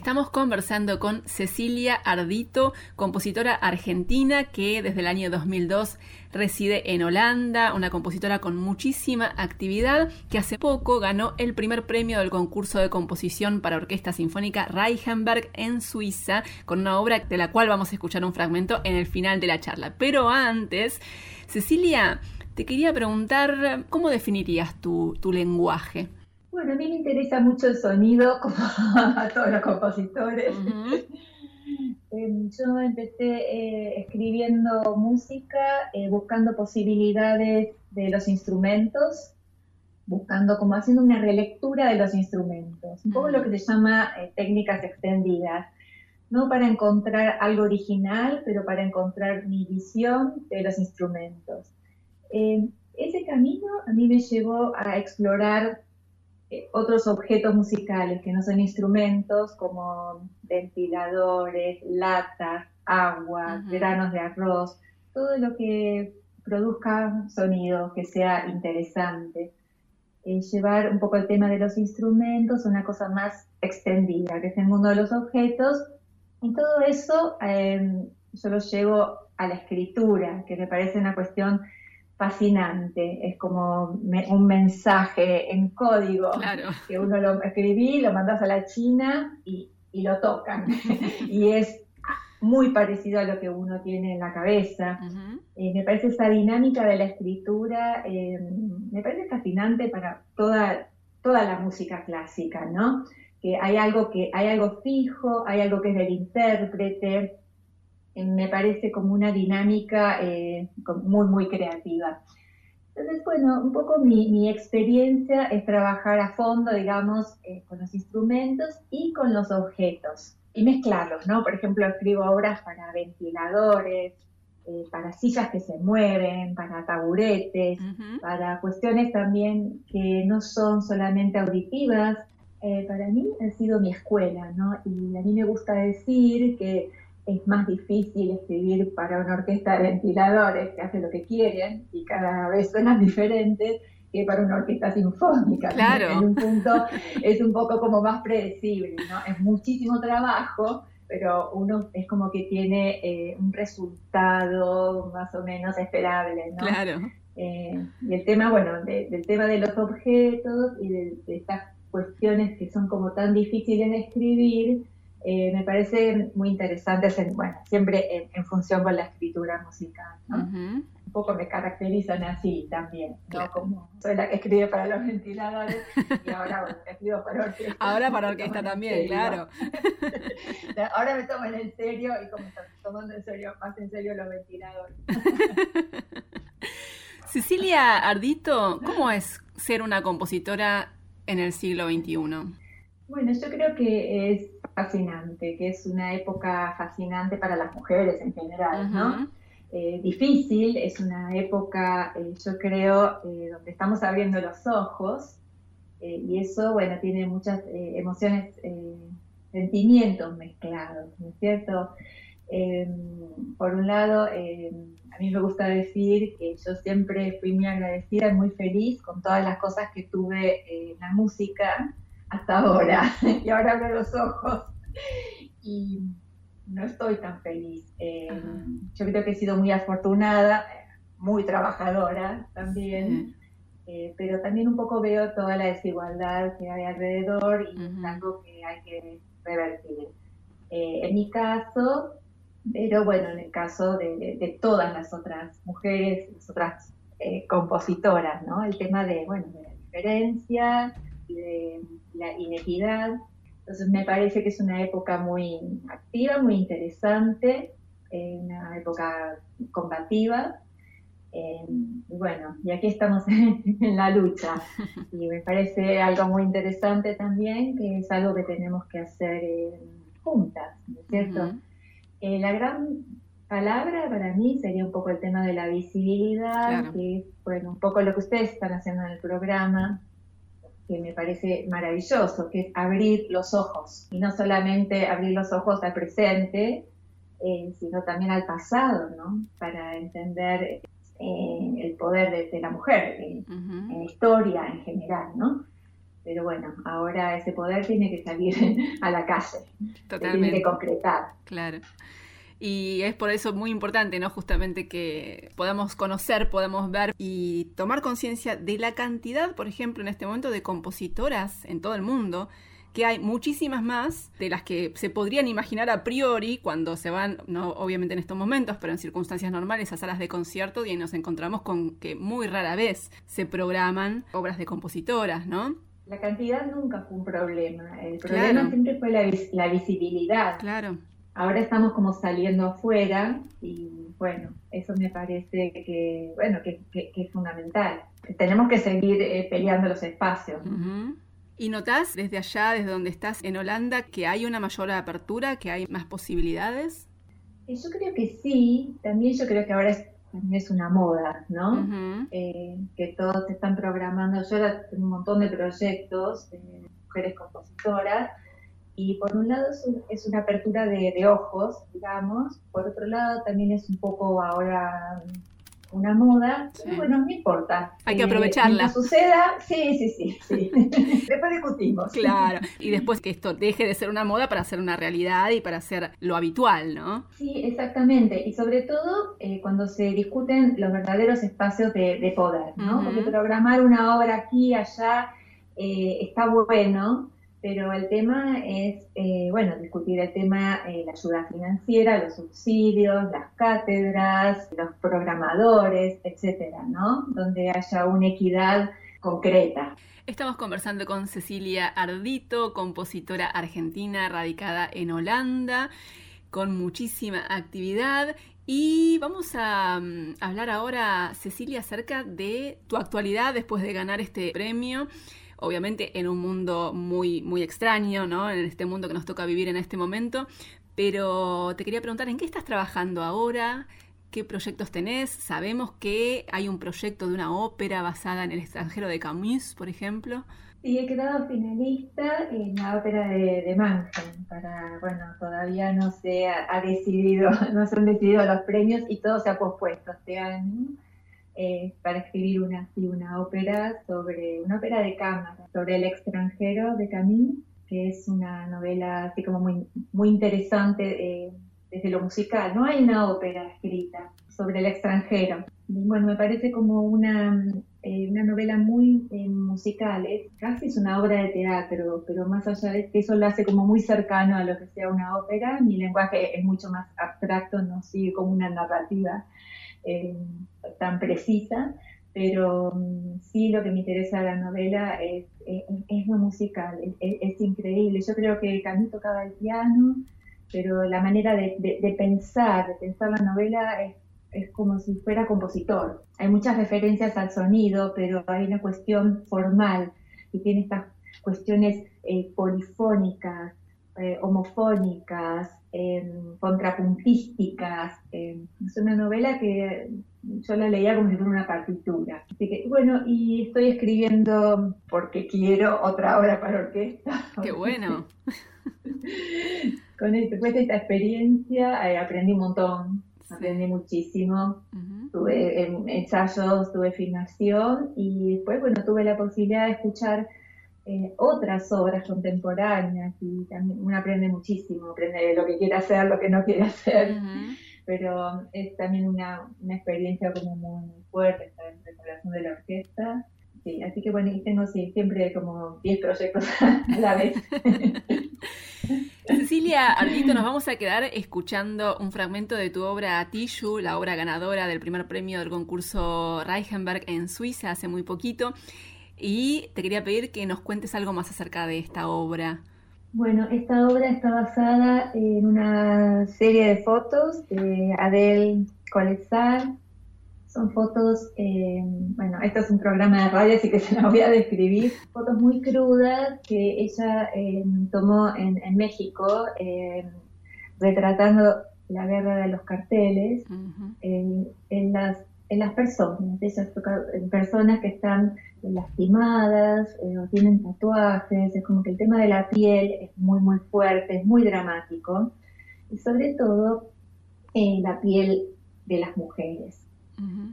Estamos conversando con Cecilia Ardito, compositora argentina que desde el año 2002 reside en Holanda, una compositora con muchísima actividad que hace poco ganó el primer premio del concurso de composición para orquesta sinfónica Reichenberg en Suiza, con una obra de la cual vamos a escuchar un fragmento en el final de la charla. Pero antes, Cecilia, te quería preguntar, ¿cómo definirías tu, tu lenguaje? Mí me interesa mucho el sonido, como a todos los compositores. Em, yo empecé eh, escribiendo música, eh, buscando posibilidades de los instrumentos, buscando como haciendo una relectura de los instrumentos, un poco lo que se llama eh, técnicas extendidas, no para encontrar algo original, pero para encontrar mi visión de los instrumentos. Em, ese camino a mí me llevó a explorar eh, otros objetos musicales que no son instrumentos como ventiladores, latas, agua, granos de arroz, todo lo que produzca sonido, que sea interesante. Eh, llevar un poco el tema de los instrumentos una cosa más extendida, que es el mundo de los objetos. Y todo eso em, yo lo llevo a la escritura, que me parece una cuestión fascinante, es como un mensaje en código que uno lo escribí, lo mandas a la China y, lo tocan. y es muy parecido a lo que uno tiene en la cabeza. Eh, me parece esa dinámica de la escritura, eh, me parece fascinante para toda, toda la música clásica, ¿no? Que hay algo que hay algo fijo, hay algo que es del intérprete, me parece como una dinámica eh, muy, muy creativa. Entonces, bueno, un poco mi, experiencia es trabajar a fondo, digamos, eh, con los instrumentos y con los objetos y mezclarlos, ¿no? Por ejemplo, escribo obras para ventiladores, para sillas que se mueven, para taburetes, para cuestiones también que no son solamente auditivas. para mí ha sido mi escuela, ¿no? Y a mí me gusta decir que es más difícil escribir para una orquesta de ventiladores que hace lo que quieren y cada vez suenan diferentes que para una orquesta sinfónica. Claro. En un punto es un poco como más predecible, ¿no? Es muchísimo trabajo, pero uno es como que tiene eh, un resultado más o menos esperable, ¿no? Claro. Eh, y el tema, bueno, del tema de los objetos y de, de estas cuestiones que son como tan difíciles de escribir, eh, me parece muy interesante, bueno, siempre en, función con la escritura musical, ¿no? Un poco me caracterizan así también, ¿no? Como soy la que escribe para los ventiladores y ahora bueno, escribo para orquesta. Ahora para orquesta también, claro. ahora me toman en serio y como están tomando en serio, más en serio los ventiladores. Cecilia Ardito, ¿cómo es ser una compositora en el siglo XXI? Bueno, yo creo que es fascinante, que es una época fascinante para las mujeres en general, ¿no? Eh, difícil, es una época, eh, yo creo, eh, donde estamos abriendo los ojos y eso, bueno, tiene muchas emociones, sentimientos mezclados, ¿no es cierto? por un lado, a mí me gusta decir que yo siempre fui muy agradecida y muy feliz con todas las cosas que tuve en la música, hasta ahora. y ahora abro los ojos y no estoy tan feliz. Eh, yo creo que he sido muy afortunada, muy trabajadora también. Eh, pero también un poco veo toda la desigualdad que hay alrededor y es algo que hay que revertir. Eh, en mi caso, pero bueno, en el caso de, todas las otras mujeres, las otras compositoras, ¿no? El tema de, bueno, de la diferencia, de la inequidad. Entonces me parece que es una época muy activa, muy interesante, eh, una época combativa. Eh, y bueno, y aquí estamos en la lucha. Y me parece algo muy interesante también, que es algo que tenemos que hacer eh, juntas, ¿no es cierto? la gran palabra para mí sería un poco el tema de la visibilidad, que es, bueno, un poco lo que ustedes están haciendo en el programa, que me parece maravilloso, que es abrir los ojos, y no solamente abrir los ojos al presente, eh, sino también al pasado, ¿no? Para entender eh, el poder de, la mujer en la historia en general, ¿no? pero bueno, ahora ese poder tiene que salir a la calle, Totalmente. tiene que concretar. Claro. Y es por eso muy importante, ¿no? Justamente que podamos conocer, podamos ver y tomar conciencia de la cantidad, por ejemplo, en este momento de compositoras en todo el mundo, que hay muchísimas más de las que se podrían imaginar a priori cuando se van, no obviamente en estos momentos, pero en circunstancias normales a salas de concierto y nos encontramos con que muy rara vez se programan obras de compositoras, ¿no? La cantidad nunca fue un problema, el problema siempre fue la, la visibilidad. Claro. Ahora estamos como saliendo afuera y bueno, eso me parece que, bueno, que, es fundamental. Tenemos que seguir eh, peleando los espacios. ¿Y notás desde allá, desde donde estás en Holanda, que hay una mayor apertura, que hay más posibilidades? Yo creo que sí, también yo creo que ahora es, también es una moda, ¿no? Eh, que todos están programando, yo ahora tengo un montón de proyectos de mujeres compositoras, y por un lado es, una apertura de, ojos, digamos, por otro lado también es un poco ahora una moda, bueno, no importa. Hay que aprovecharla. Que suceda, sí, sí, sí, sí. después discutimos. Claro, y después que esto deje de ser una moda para ser una realidad y para ser lo habitual, ¿no? Sí, exactamente, y sobre todo eh, cuando se discuten los verdaderos espacios de, poder, ¿no? Porque programar una obra aquí, allá, eh, está bueno, pero el tema es, eh, bueno, discutir el tema, eh, la ayuda financiera, los subsidios, las cátedras, los programadores, etcétera, ¿no? Donde haya una equidad concreta. Estamos conversando con Cecilia Ardito, compositora argentina radicada en Holanda, con muchísima actividad. Y vamos a mm, hablar ahora, Cecilia, acerca de tu actualidad después de ganar este premio obviamente en un mundo muy, muy extraño, ¿no? En este mundo que nos toca vivir en este momento. Pero te quería preguntar, ¿en qué estás trabajando ahora? ¿Qué proyectos tenés? Sabemos que hay un proyecto de una ópera basada en el extranjero de Camus, por ejemplo. Sí, he quedado finalista en la ópera de, de. Para, bueno, todavía no se ha, decidido, no se han decidido los premios y todo se ha pospuesto este año. Eh, para escribir una, una ópera sobre, una ópera de cámara, sobre el extranjero de Camille, que es una novela así como muy, muy interesante eh, desde lo musical. No hay una ópera escrita sobre el extranjero. Bueno, me parece como una, eh, una novela muy musical, es, casi es una obra de teatro, pero más allá de que eso lo hace como muy cercano a lo que sea una ópera, mi lenguaje es mucho más abstracto, no sigue como una narrativa eh, tan precisa, pero mm, sí lo que me interesa de la novela es, es, lo musical, es, increíble. Yo creo que Camille tocaba el piano, pero la manera de, de, pensar, de pensar la novela es, es, como si fuera compositor. Hay muchas referencias al sonido, pero hay una cuestión formal y tiene estas cuestiones eh, polifónicas, eh, homofónicas, contrapuntísticas. es una novela que yo la leía como si fuera una partitura. Así que, bueno, y estoy escribiendo porque quiero otra obra para orquesta. ¡Qué bueno! Con después de esta experiencia eh, aprendí un montón, aprendí muchísimo. Tuve ensayos, tuve filmación y después, bueno, tuve la posibilidad de escuchar eh, otras obras contemporáneas y también uno aprende muchísimo, aprende lo que quiere hacer, lo que no quiere hacer, pero es también una, una, experiencia como muy, fuerte estar en preparación de la orquesta. Sí, así que bueno, y tengo siempre como 10 proyectos a la vez. Cecilia Ardito, nos vamos a quedar escuchando un fragmento de tu obra Tishu, la obra ganadora del primer premio del concurso Reichenberg en Suiza hace muy poquito. Y te quería pedir que nos cuentes algo más acerca de esta obra. Bueno, esta obra está basada en una serie de fotos de Adele Colezar. Son fotos, eh, bueno, esto es un programa de radio, así que se las voy a describir. Fotos muy crudas que ella eh, tomó en, México, eh, retratando la guerra de los carteles en, las, en las personas, esas personas que están lastimadas eh, o tienen tatuajes, es como que el tema de la piel es muy muy fuerte, es muy dramático y sobre todo eh, la piel de las mujeres.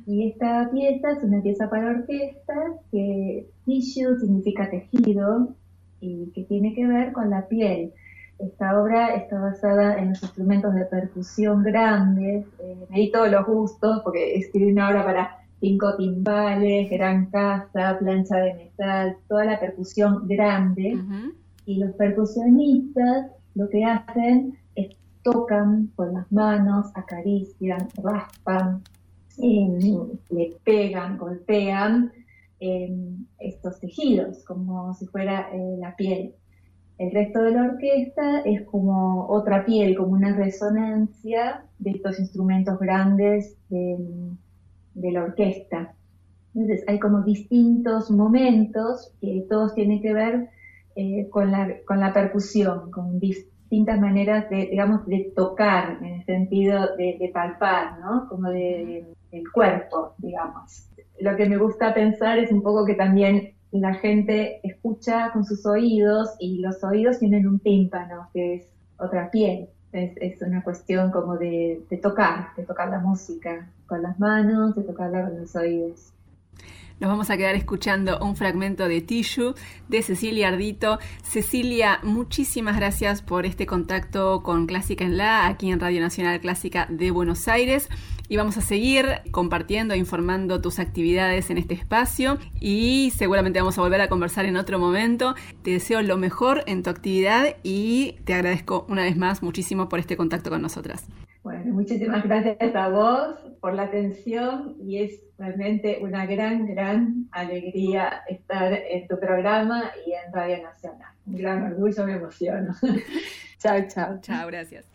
Y esta pieza es una pieza para orquesta que tissue significa tejido y que tiene que ver con la piel. Esta obra está basada en los instrumentos de percusión grandes, eh, me di todos los gustos porque escribí una obra para cinco timbales, gran casa, plancha de metal, toda la percusión grande. Y los percusionistas lo que hacen es tocan con las manos, acarician, raspan, le pegan, golpean estos tejidos como si fuera eh, la piel. El resto de la orquesta es como otra piel, como una resonancia de estos instrumentos grandes de, la orquesta. Entonces hay como distintos momentos que todos tienen que ver eh, con, la, percusión, con distintas maneras de, digamos, de tocar, en el sentido de, palpar, ¿no? Como de, del cuerpo, digamos. Lo que me gusta pensar es un poco que también la gente escucha con sus oídos y los oídos tienen un tímpano, que es otra piel. Es, una cuestión como de, tocar, de tocar la música con las manos, de tocarla con los oídos. Nos vamos a quedar escuchando un fragmento de Tissue de Cecilia Ardito. Cecilia, muchísimas gracias por este contacto con Clásica en La, aquí en Radio Nacional Clásica de Buenos Aires y vamos a seguir compartiendo e informando tus actividades en este espacio y seguramente vamos a volver a conversar en otro momento. Te deseo lo mejor en tu actividad y te agradezco una vez más muchísimo por este contacto con nosotras. Bueno, muchísimas gracias a vos por la atención y es realmente una gran, gran alegría estar en tu programa y en Radio Nacional. Un gran orgullo, me emociono. chao, chao. Chao, gracias.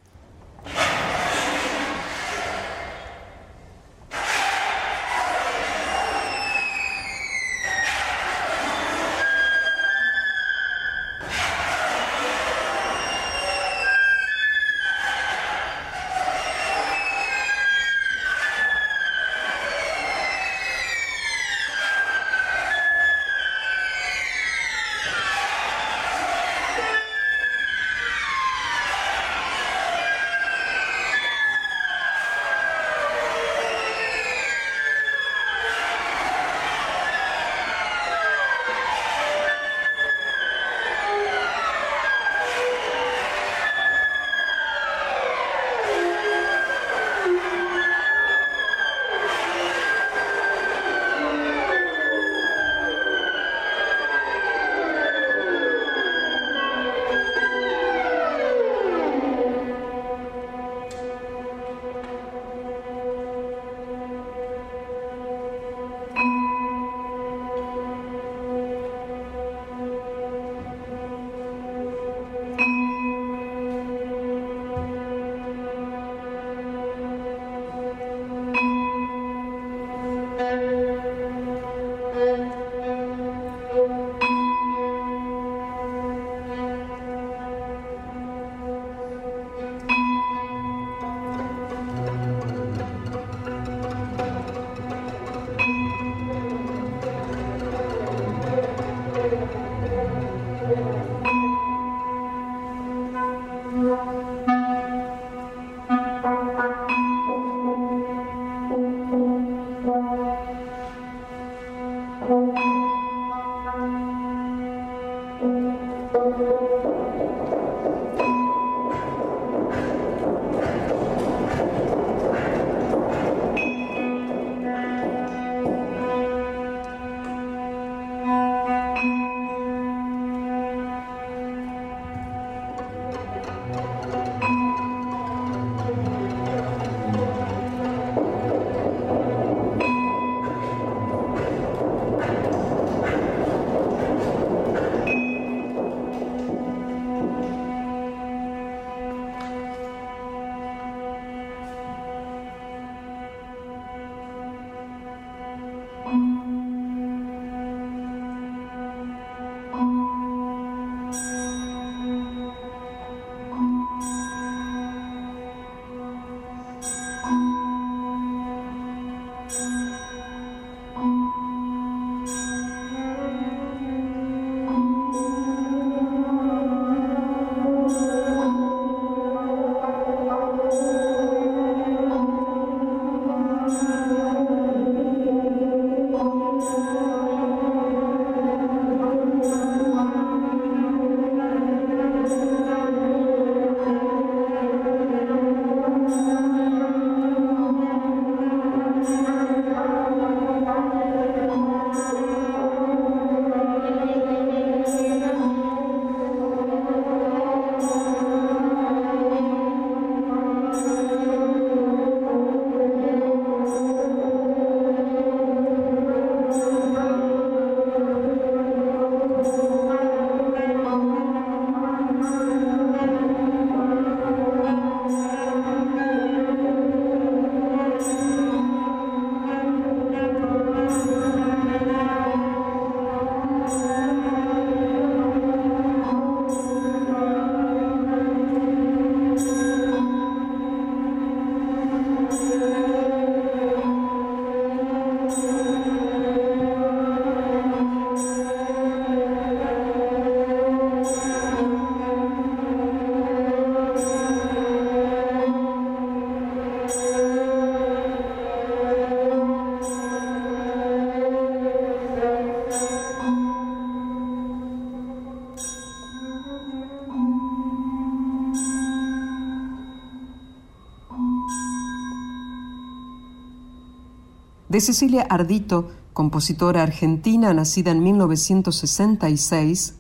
De Cecilia Ardito, compositora argentina nacida en 1966,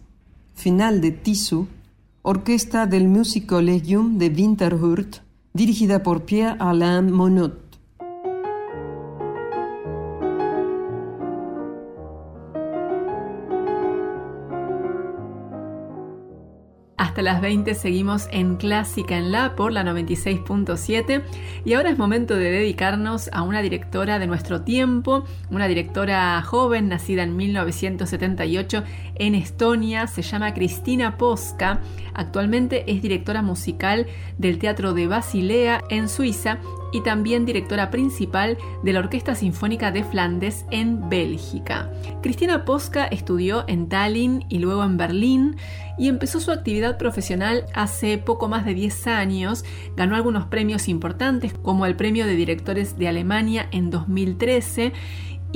final de Tisu, orquesta del Musikkollegium de Winterhurt, dirigida por Pierre-Alain Monod. Las 20 seguimos en Clásica en La por la 96.7 y ahora es momento de dedicarnos a una directora de nuestro tiempo, una directora joven nacida en 1978 en Estonia, se llama Cristina Posca, actualmente es directora musical del Teatro de Basilea en Suiza y también directora principal de la Orquesta Sinfónica de Flandes en Bélgica. Cristina Posca estudió en Tallinn y luego en Berlín y empezó su actividad profesional hace poco más de 10 años. Ganó algunos premios importantes como el Premio de Directores de Alemania en 2013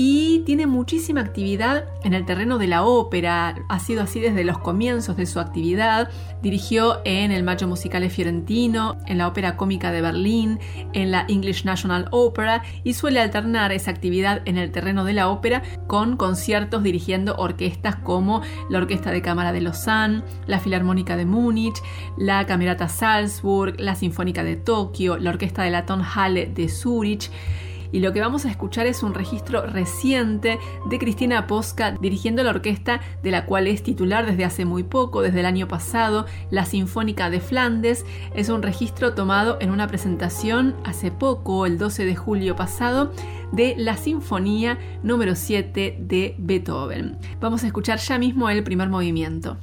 y tiene muchísima actividad en el terreno de la ópera. Ha sido así desde los comienzos de su actividad. Dirigió en el Macho Musicale Fiorentino, en la Ópera Cómica de Berlín, en la English National Opera y suele alternar esa actividad en el terreno de la ópera con conciertos dirigiendo orquestas como la Orquesta de Cámara de Lausanne, la Filarmónica de Múnich, la Camerata Salzburg, la Sinfónica de Tokio, la Orquesta de la Tonhalle de Zurich y lo que vamos a escuchar es un registro reciente de Cristina Posca dirigiendo la orquesta de la cual es titular desde hace muy poco, desde el año pasado, la Sinfónica de Flandes. Es un registro tomado en una presentación hace poco, el 12 de julio pasado, de la Sinfonía número 7 de Beethoven. Vamos a escuchar ya mismo el primer movimiento.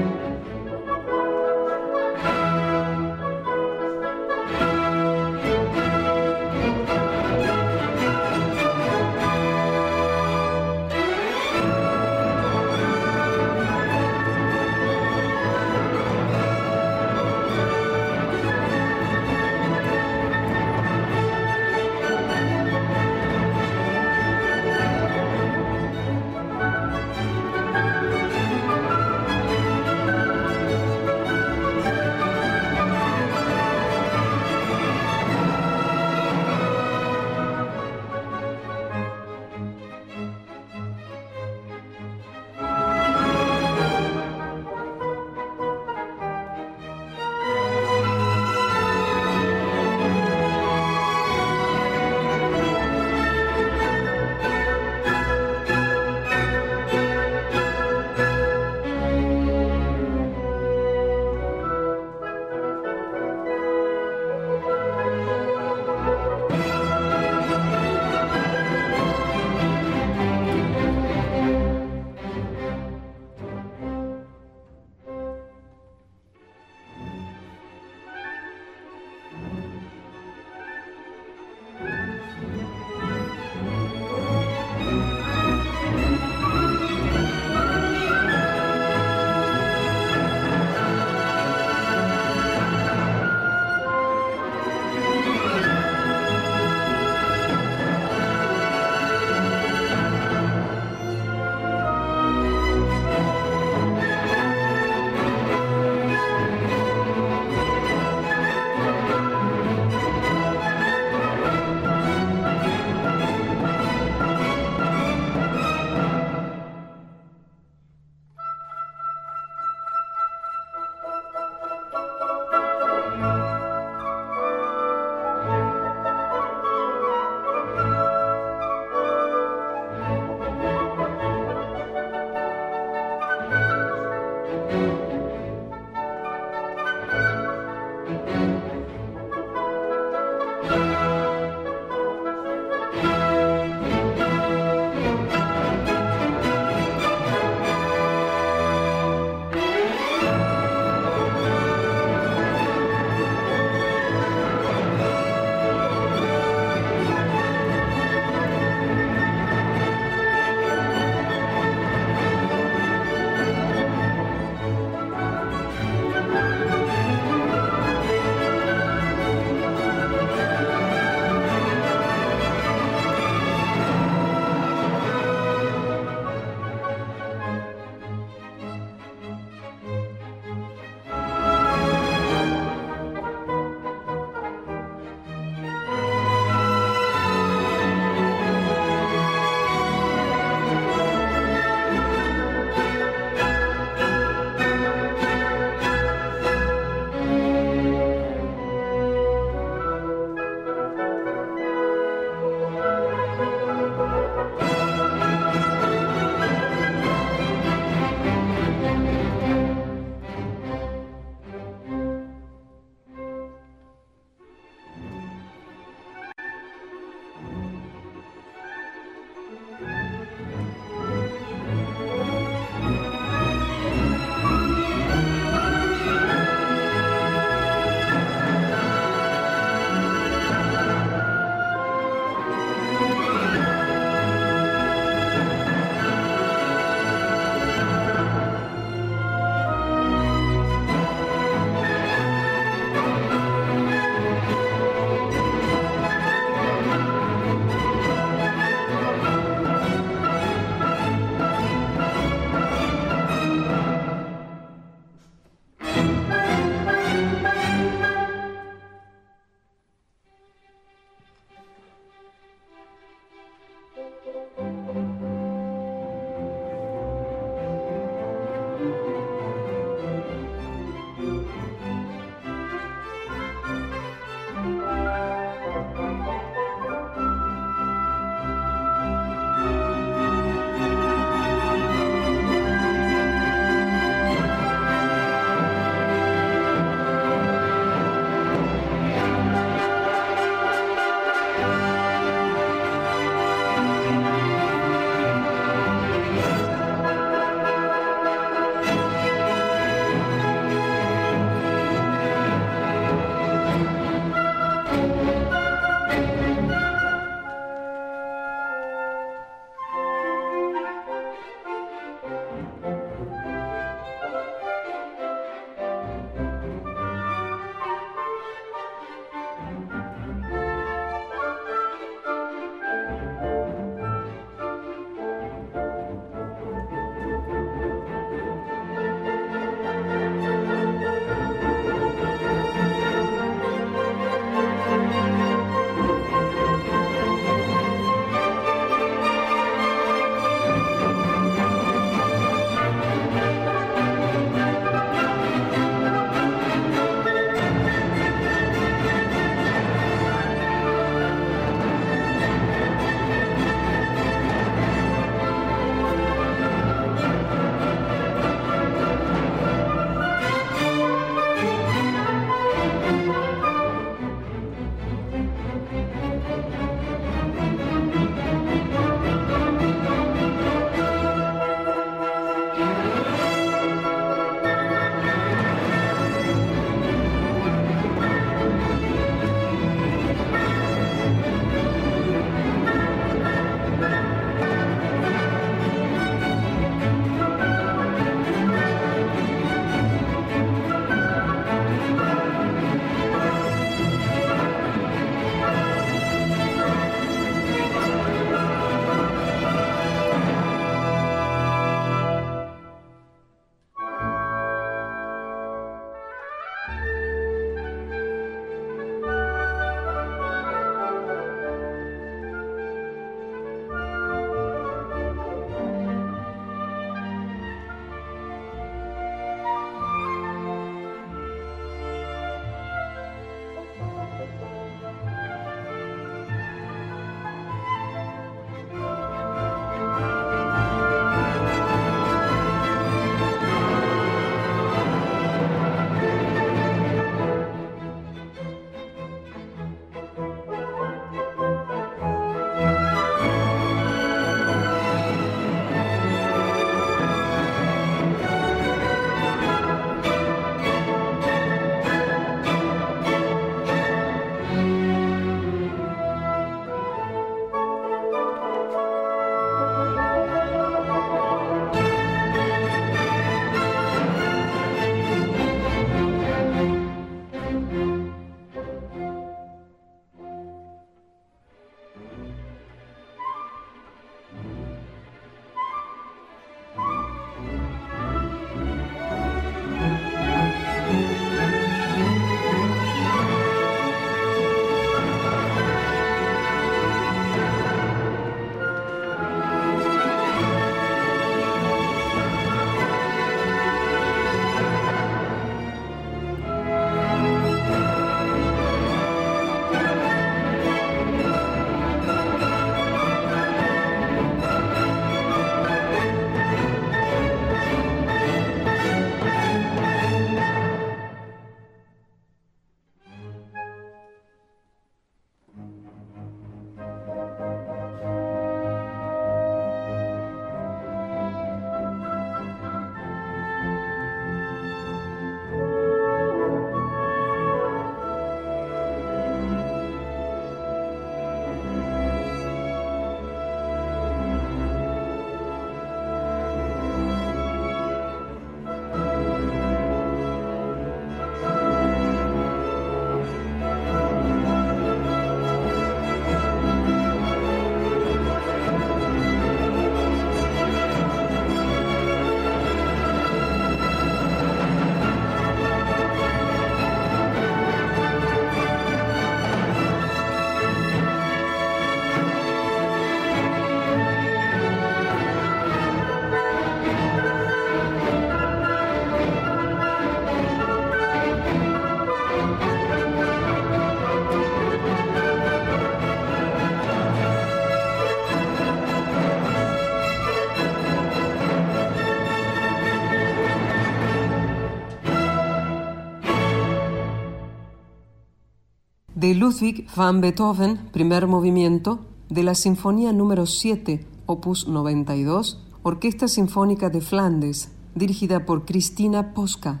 De Ludwig van Beethoven, primer movimiento, de la Sinfonía número 7, opus 92, Orquesta Sinfónica de Flandes, dirigida por Cristina Posca.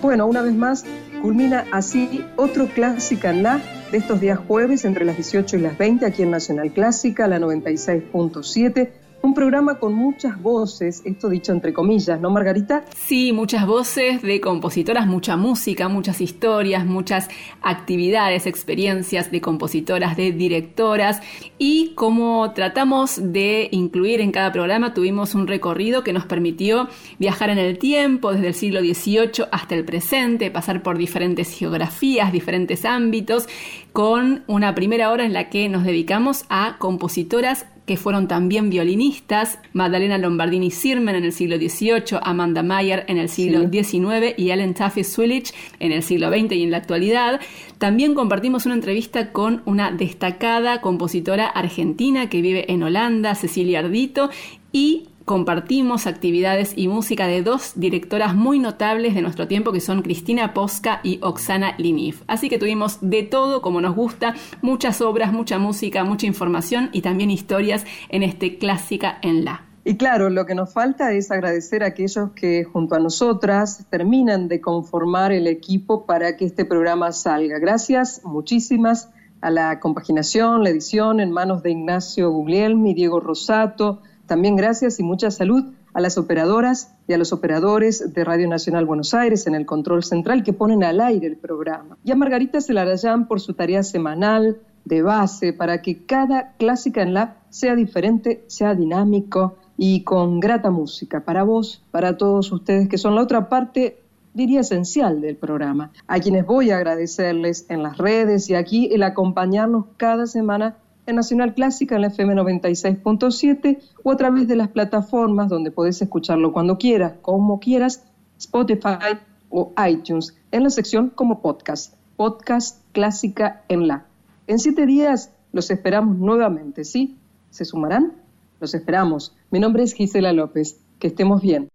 Bueno, una vez más, culmina así otro Clásica en la estos días jueves entre las 18 y las 20 aquí en Nacional Clásica, la 96.7 un programa con muchas voces, esto dicho entre comillas, ¿no, Margarita? Sí, muchas voces de compositoras, mucha música, muchas historias, muchas actividades, experiencias de compositoras, de directoras. Y como tratamos de incluir en cada programa, tuvimos un recorrido que nos permitió viajar en el tiempo, desde el siglo XVIII hasta el presente, pasar por diferentes geografías, diferentes ámbitos, con una primera hora en la que nos dedicamos a compositoras que fueron también violinistas, Magdalena Lombardini Sirmen en el siglo XVIII, Amanda Mayer en el siglo XIX y Ellen Taffy Swillich en el siglo XX y en la actualidad. También compartimos una entrevista con una destacada compositora argentina que vive en Holanda, Cecilia Ardito, y compartimos actividades y música de dos directoras muy notables de nuestro tiempo que son Cristina Posca y Oksana Liniv. Así que tuvimos de todo como nos gusta, muchas obras, mucha música, mucha información y también historias en este Clásica en la. Y claro, lo que nos falta es agradecer a aquellos que junto a nosotras terminan de conformar el equipo para que este programa salga. Gracias, muchísimas a la compaginación, la edición en manos de Ignacio Guglielmi, Diego Rosato, también gracias y mucha salud a las operadoras y a los operadores de Radio Nacional Buenos Aires en el control central que ponen al aire el programa. Y a Margarita Celarayán por su tarea semanal de base para que cada clásica en la sea diferente, sea dinámico y con grata música para vos, para todos ustedes que son la otra parte diría esencial del programa, a quienes voy a agradecerles en las redes y aquí el acompañarnos cada semana en Nacional Clásica en la FM 96.7 o a través de las plataformas donde podés escucharlo cuando quieras, como quieras, Spotify o iTunes, en la sección como podcast, podcast Clásica en la. En siete días los esperamos nuevamente, ¿sí? ¿Se sumarán? Los esperamos. Mi nombre es Gisela López. Que estemos bien.